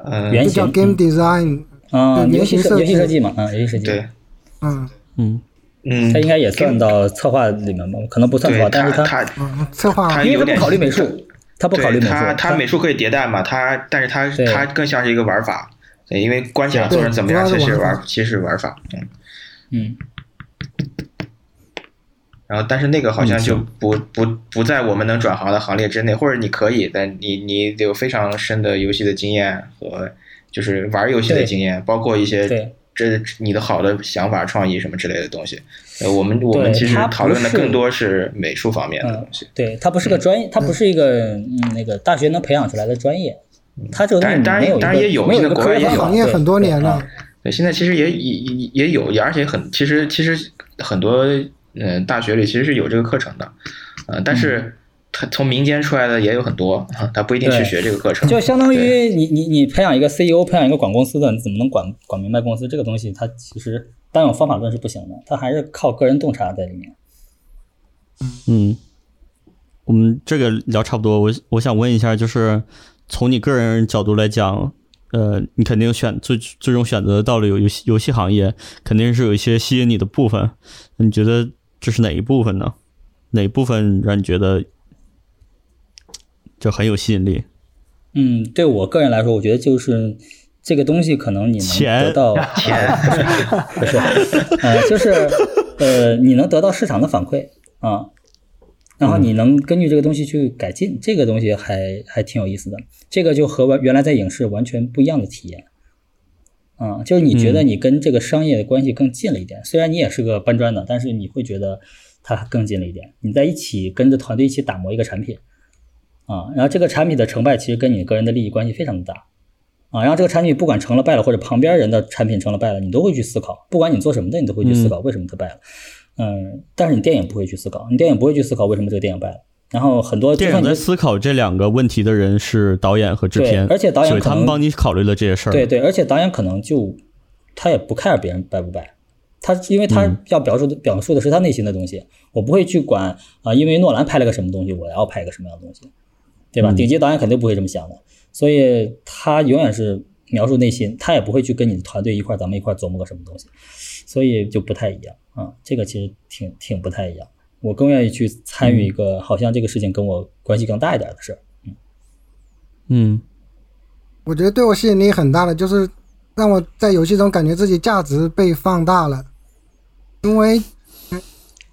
呃，原叫 game design。啊，原型设计设计嘛，啊，游戏设计。对。嗯嗯嗯。他应该也算到策划里面吧？可能不算策划，但是他策划，因为他不考虑美术，他不考虑美术。他他美术可以迭代嘛？他但是他他更像是一个玩法。对，因为关起来做成怎么样，其实玩，其实玩法，嗯嗯。然后，但是那个好像就不不不在我们能转行的行列之内，或者你可以，但你你有非常深的游戏的经验和就是玩游戏的经验，包括一些这你的好的想法、创意什么之类的东西。呃，我们我们其实讨论的更多是美术方面的东西。对，它不是个专业，它不是一个嗯那个大学能培养出来的专业。它这个当然当然当然也有，没有国外也有，行业很多年了。对，现在其实也也也也有，而且很，其实其实很多嗯大学里其实是有这个课程的，呃，但是他从民间出来的也有很多，他不一定去学这个课程。就相当于你你你培养一个 CEO，培养一个管公司的，你怎么能管管明白公司这个东西？它其实单有方法论是不行的，它还是靠个人洞察在里面。嗯，我们这个聊差不多，我我想问一下，就是从你个人角度来讲，呃，你肯定选最最终选择到了游游戏游戏行业，肯定是有一些吸引你的部分。你觉得这是哪一部分呢？哪部分让你觉得就很有吸引力？嗯，对我个人来说，我觉得就是这个东西可能你能得到 钱，不是，呃，就是呃，你能得到市场的反馈。啊，然后你能根据这个东西去改进，这个东西还还挺有意思的。这个就和原来在影视完全不一样的体验。嗯，就是你觉得你跟这个商业的关系更近了一点，虽然你也是个搬砖的，但是你会觉得它更近了一点。你在一起跟着团队一起打磨一个产品，啊，然后这个产品的成败其实跟你个人的利益关系非常的大，啊，然后这个产品不管成了败了，或者旁边人的产品成了败了，你都会去思考，不管你做什么的，你都会去思考为什么它败了。嗯，但是你电影不会去思考，你电影不会去思考为什么这个电影败了。然后很多电影在思考这两个问题的人是导演和制片，而且导演他们帮你考虑了这些事儿。对对，而且导演可能就他也不 care 别人败不败，他因为他要表述的表述的是他内心的东西，我不会去管啊，因为诺兰拍了个什么东西，我要拍一个什么样的东西，对吧？顶级导演肯定不会这么想的，所以他永远是描述内心，他也不会去跟你的团队一块咱们一块琢磨个什么东西，所以就不太一样。啊，这个其实挺挺不太一样。我更愿意去参与一个好像这个事情跟我关系更大一点的事儿。嗯嗯，我觉得对我吸引力很大的就是让我在游戏中感觉自己价值被放大了。因为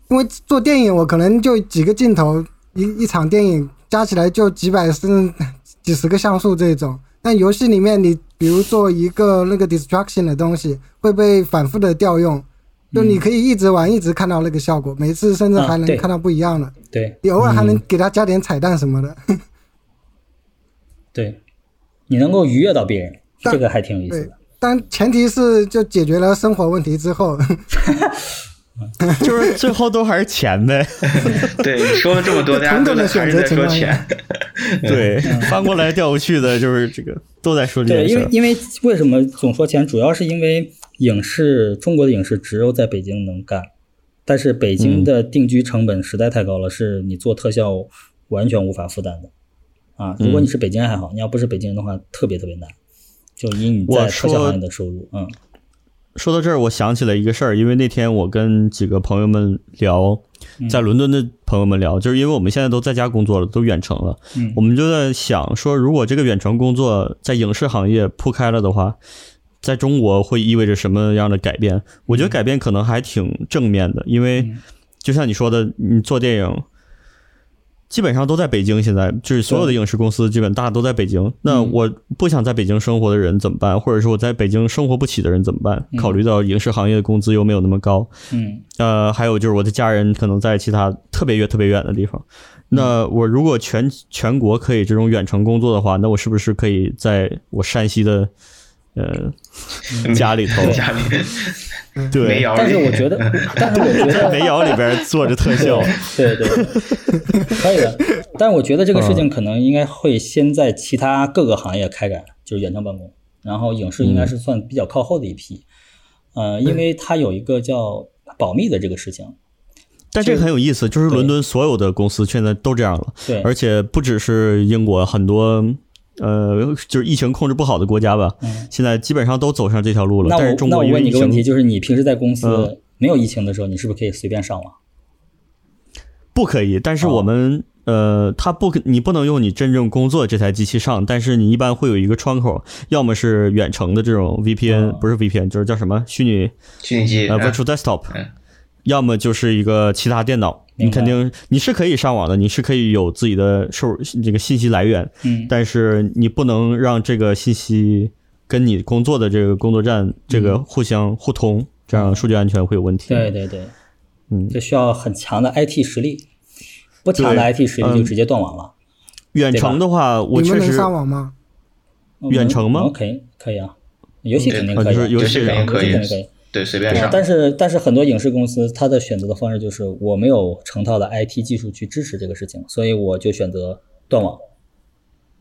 因为做电影，我可能就几个镜头，一一场电影加起来就几百甚至 几十个像素这种。但游戏里面，你比如做一个那个 destruction 的东西，会被反复的调用。就你可以一直玩，一直看到那个效果，每次甚至还能看到不一样的。对，你偶尔还能给他加点彩蛋什么的。对，你能够愉悦到别人，这个还挺有意思的。但前提是就解决了生活问题之后。就是最后都还是钱呗。对，说了这么多，大家都在还是在说钱。对，翻过来调过去的，就是这个都在说这件事。对，因为因为为什么总说钱，主要是因为影视中国的影视只有在北京能干，但是北京的定居成本实在太高了，是你做特效完全无法负担的。啊，如果你是北京还好，你要不是北京人的话，特别特别难。就以你在特效行业的收入，嗯。说到这儿，我想起了一个事儿，因为那天我跟几个朋友们聊，在伦敦的朋友们聊，就是因为我们现在都在家工作了，都远程了，我们就在想说，如果这个远程工作在影视行业铺开了的话，在中国会意味着什么样的改变？我觉得改变可能还挺正面的，因为就像你说的，你做电影。基本上都在北京，现在就是所有的影视公司基本大家都在北京。那我不想在北京生活的人怎么办？或者说我在北京生活不起的人怎么办？考虑到影视行业的工资又没有那么高，嗯，呃，还有就是我的家人可能在其他特别远、特别远的地方。那我如果全全国可以这种远程工作的话，那我是不是可以在我山西的呃家里头？家里。对，但是我觉得，但是我觉得煤窑里边做着特效，对对，可以的。但是我觉得这个事情可能应该会先在其他各个行业开展，就是远程办公。然后影视应该是算比较靠后的一批，呃，因为它有一个叫保密的这个事情。但这个很有意思，就是伦敦所有的公司现在都这样了，对，而且不只是英国，很多。呃，就是疫情控制不好的国家吧，现在基本上都走上这条路了。但是中国那我问你个问题，就是你平时在公司没有疫情的时候，你是不是可以随便上网？不可以，但是我们呃，他不，你不能用你真正工作这台机器上，但是你一般会有一个窗口，要么是远程的这种 VPN，不是 VPN，就是叫什么虚拟虚拟机呃 Virtual Desktop，要么就是一个其他电脑。你肯定你是可以上网的，你是可以有自己的收这个信息来源，嗯，但是你不能让这个信息跟你工作的这个工作站这个互相互通，这样数据安全会有问题。对对对，嗯，这需要很强的 IT 实力，不强的 IT 实力就直接断网了。远程的话，我确实上网吗？远程吗？可以可以啊，游戏肯定可以，游戏肯定，可以。对，随便上。但是但是很多影视公司，它的选择的方式就是我没有成套的 IT 技术去支持这个事情，所以我就选择断网。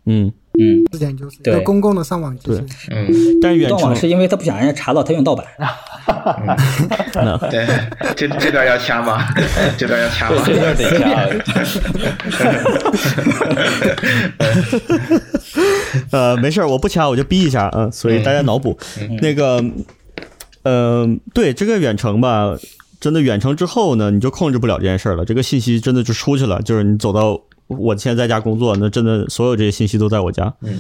嗯嗯，这点就是一个公共的上网技术。嗯，但远断网是因为他不想让人家查到他用盗版。对，这这段要掐吗？这段要掐吗？这段得掐。呃，没事我不掐我就逼一下嗯，所以大家脑补那个。嗯，对这个远程吧，真的远程之后呢，你就控制不了这件事了。这个信息真的就出去了，就是你走到我现在在家工作，那真的所有这些信息都在我家。嗯，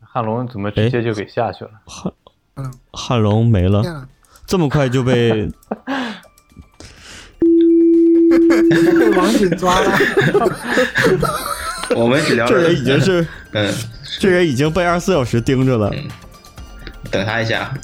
汉龙怎么直接就给下去了？汉嗯汉龙没了，这么快就被被网警抓了。我们只聊这人已经是，嗯，这人已经被二十四小时盯着了。等他一下。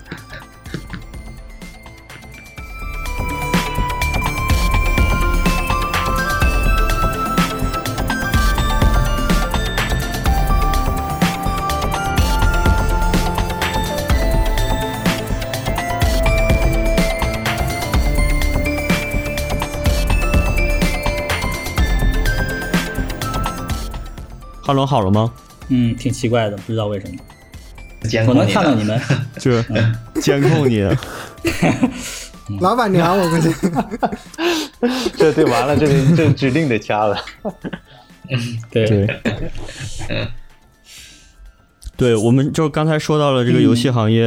阿龙好了吗？嗯，挺奇怪的，不知道为什么。我能看到你们，就是监控你。老板娘，我估计。这对完了，这这指定得掐了。对对。对，我们就刚才说到了这个游戏行业，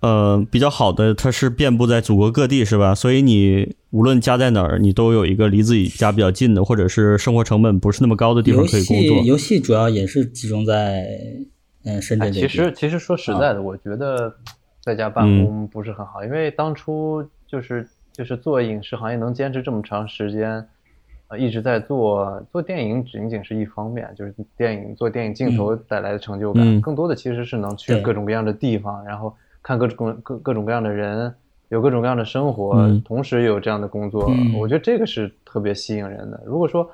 呃，比较好的，它是遍布在祖国各地，是吧？所以你无论家在哪儿，你都有一个离自己家比较近的，或者是生活成本不是那么高的地方可以工作。游戏主要也是集中在嗯深圳。其实其实说实在的，我觉得在家办公不是很好，因为当初就是就是做影视行业能坚持这么长时间。一直在做做电影，仅仅是一方面，就是电影做电影镜头带来的成就感。更多的其实是能去各种各样的地方，然后看各种各各种各样的人，有各种各样的生活，同时有这样的工作。我觉得这个是特别吸引人的。如果说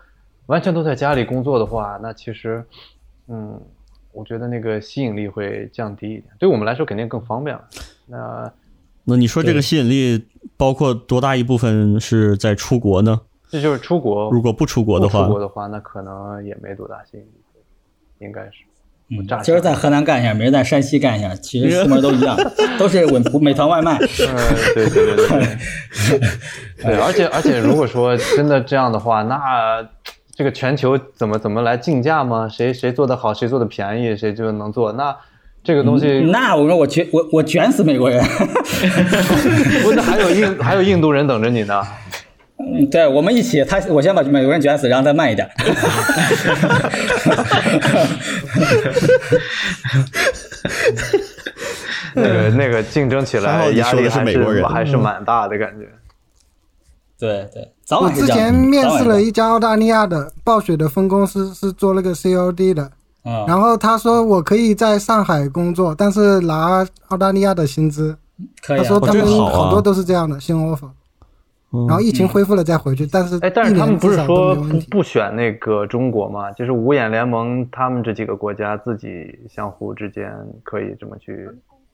完全都在家里工作的话，那其实，嗯，我觉得那个吸引力会降低一点。对我们来说肯定更方便了。那那你说这个吸引力包括多大一部分是在出国呢？这就是出国，如果不出国的话，出国的话，那可能也没多大吸引力，应该是。嗯，今儿在河南干一下，明儿在山西干一下，其实出门都一样，都是美美团外卖。嗯，对对对对。对，而且 而且，如果说真的这样的话，那这个全球怎么怎么来竞价吗？谁谁做的好，谁做的便宜，谁就能做。那这个东西，那我说我卷我我卷死美国人。不，是还有印还有印度人等着你呢。嗯，对，我们一起，他我先把美国人卷死，然后再慢一点。那个那个竞争起来压力还是还是蛮大的感觉。对对，早我之前面试了一家澳大利亚的暴雪的分公司，是做那个 COD 的。嗯。然后他说我可以在上海工作，但是拿澳大利亚的薪资。可以。他说他们好多都是这样的新 offer。然后疫情恢复了再回去，但是哎，但是他们不是说不不选那个中国吗？就是五眼联盟，他们这几个国家自己相互之间可以这么去。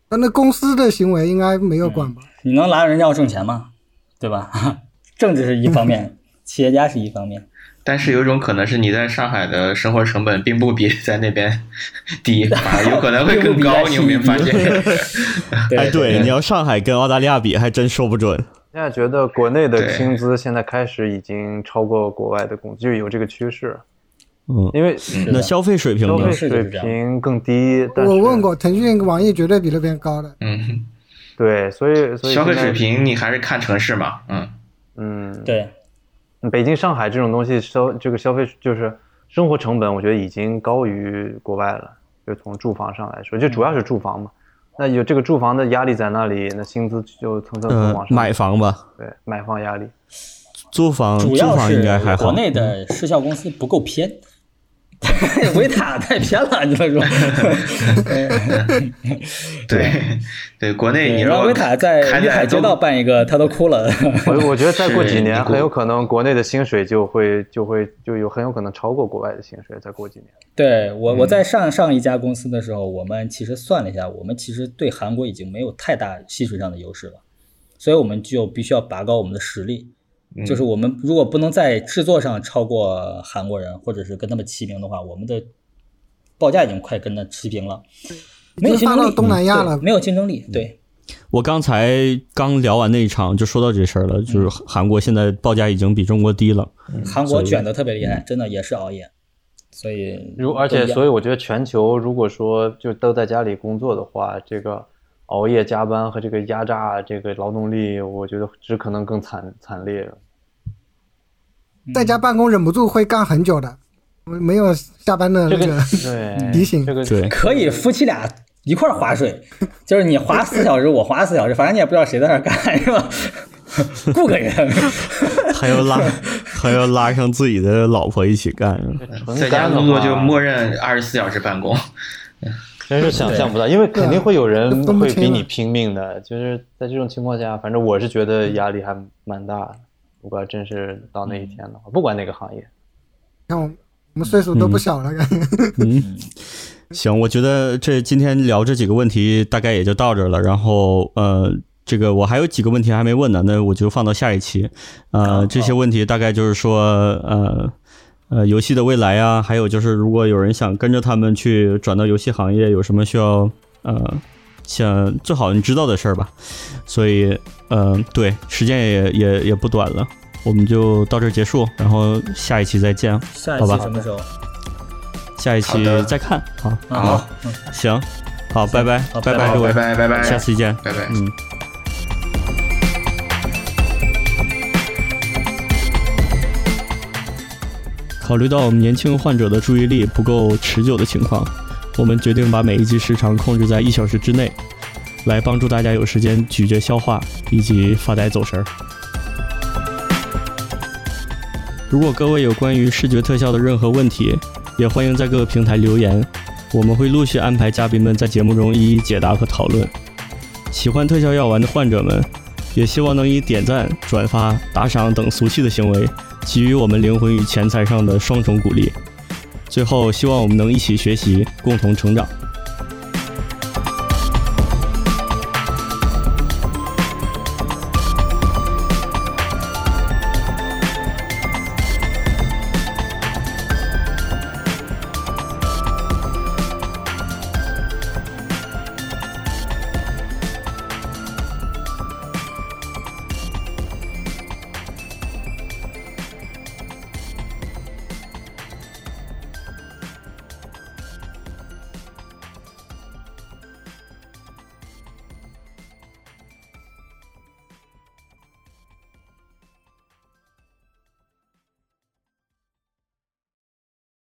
那那公司的行为应该没有管吧？你能拿人要挣钱吗？对吧？政治是一方面，企业家是一方面。但是有一种可能是你在上海的生活成本并不比在那边 低，反而有可能会更高。你有没有发现？哎，对，你要上海跟澳大利亚比，还真说不准。现在觉得国内的薪资现在开始已经超过国外的工资，就有这个趋势。嗯，因为那消费水平，消费水平更低。我问过腾讯、网易，绝对比那边高的。嗯，对，所以所以消费水平你还是看城市嘛。嗯嗯，对，北京、上海这种东西消这个消费就是生活成本，我觉得已经高于国外了。就从住房上来说，就主要是住房嘛。那有这个住房的压力在那里，那薪资就蹭蹭蹭往上。买房吧，对，买房压力。租房，主要是国内的市校公司不够偏。维塔太偏了，你们说？对对，国内你让维塔在滨海街道办一个，他都哭了。我我觉得再过几年，很有可能国内的薪水就会就会就有很有可能超过国外的薪水。再过几年，对我我在上上一家公司的时候，我们其实算了一下，我们其实对韩国已经没有太大薪水上的优势了，所以我们就必须要拔高我们的实力。就是我们如果不能在制作上超过韩国人，或者是跟他们齐名的话，我们的报价已经快跟他持平了，没有竞争力。东南亚了，没有竞争力。对，我刚才刚聊完那一场就说到这事儿了，就是韩国现在报价已经比中国低了。韩国卷的特别厉害，真的也是熬夜。所以，如而且所以我觉得全球如果说就都在家里工作的话，这个。熬夜加班和这个压榨这个劳动力，我觉得只可能更惨惨烈。在家办公忍不住会干很久的，没有下班的那个 提醒。这个对，可以夫妻俩一块划水，就是你划四小时，我划四小时，反正你也不知道谁在那干，是吧？雇个人，还要拉还要拉上自己的老婆一起干。在家工作就默认二十四小时办公。真是想象不到，因为肯定会有人会比你拼命的。就是在这种情况下，反正我是觉得压力还蛮大的。如果真是到那一天的话，不管哪个行业，看我们岁数都不小了，感觉。嗯，行，我觉得这今天聊这几个问题大概也就到这了。然后呃，这个我还有几个问题还没问呢，那我就放到下一期。呃，这些问题大概就是说呃。呃，游戏的未来啊，还有就是，如果有人想跟着他们去转到游戏行业，有什么需要呃，想最好你知道的事儿吧。所以，嗯，对，时间也也也不短了，我们就到这儿结束，然后下一期再见，下一期什么时候？下一期再看，好，好，行，好，拜拜，拜拜，各位，拜拜，拜拜，下次见，拜拜，嗯。考虑到我们年轻患者的注意力不够持久的情况，我们决定把每一集时长控制在一小时之内，来帮助大家有时间咀嚼消化以及发呆走神儿。如果各位有关于视觉特效的任何问题，也欢迎在各个平台留言，我们会陆续安排嘉宾们在节目中一一解答和讨论。喜欢特效药丸的患者们，也希望能以点赞、转发、打赏等俗气的行为。给予我们灵魂与钱财上的双重鼓励。最后，希望我们能一起学习，共同成长。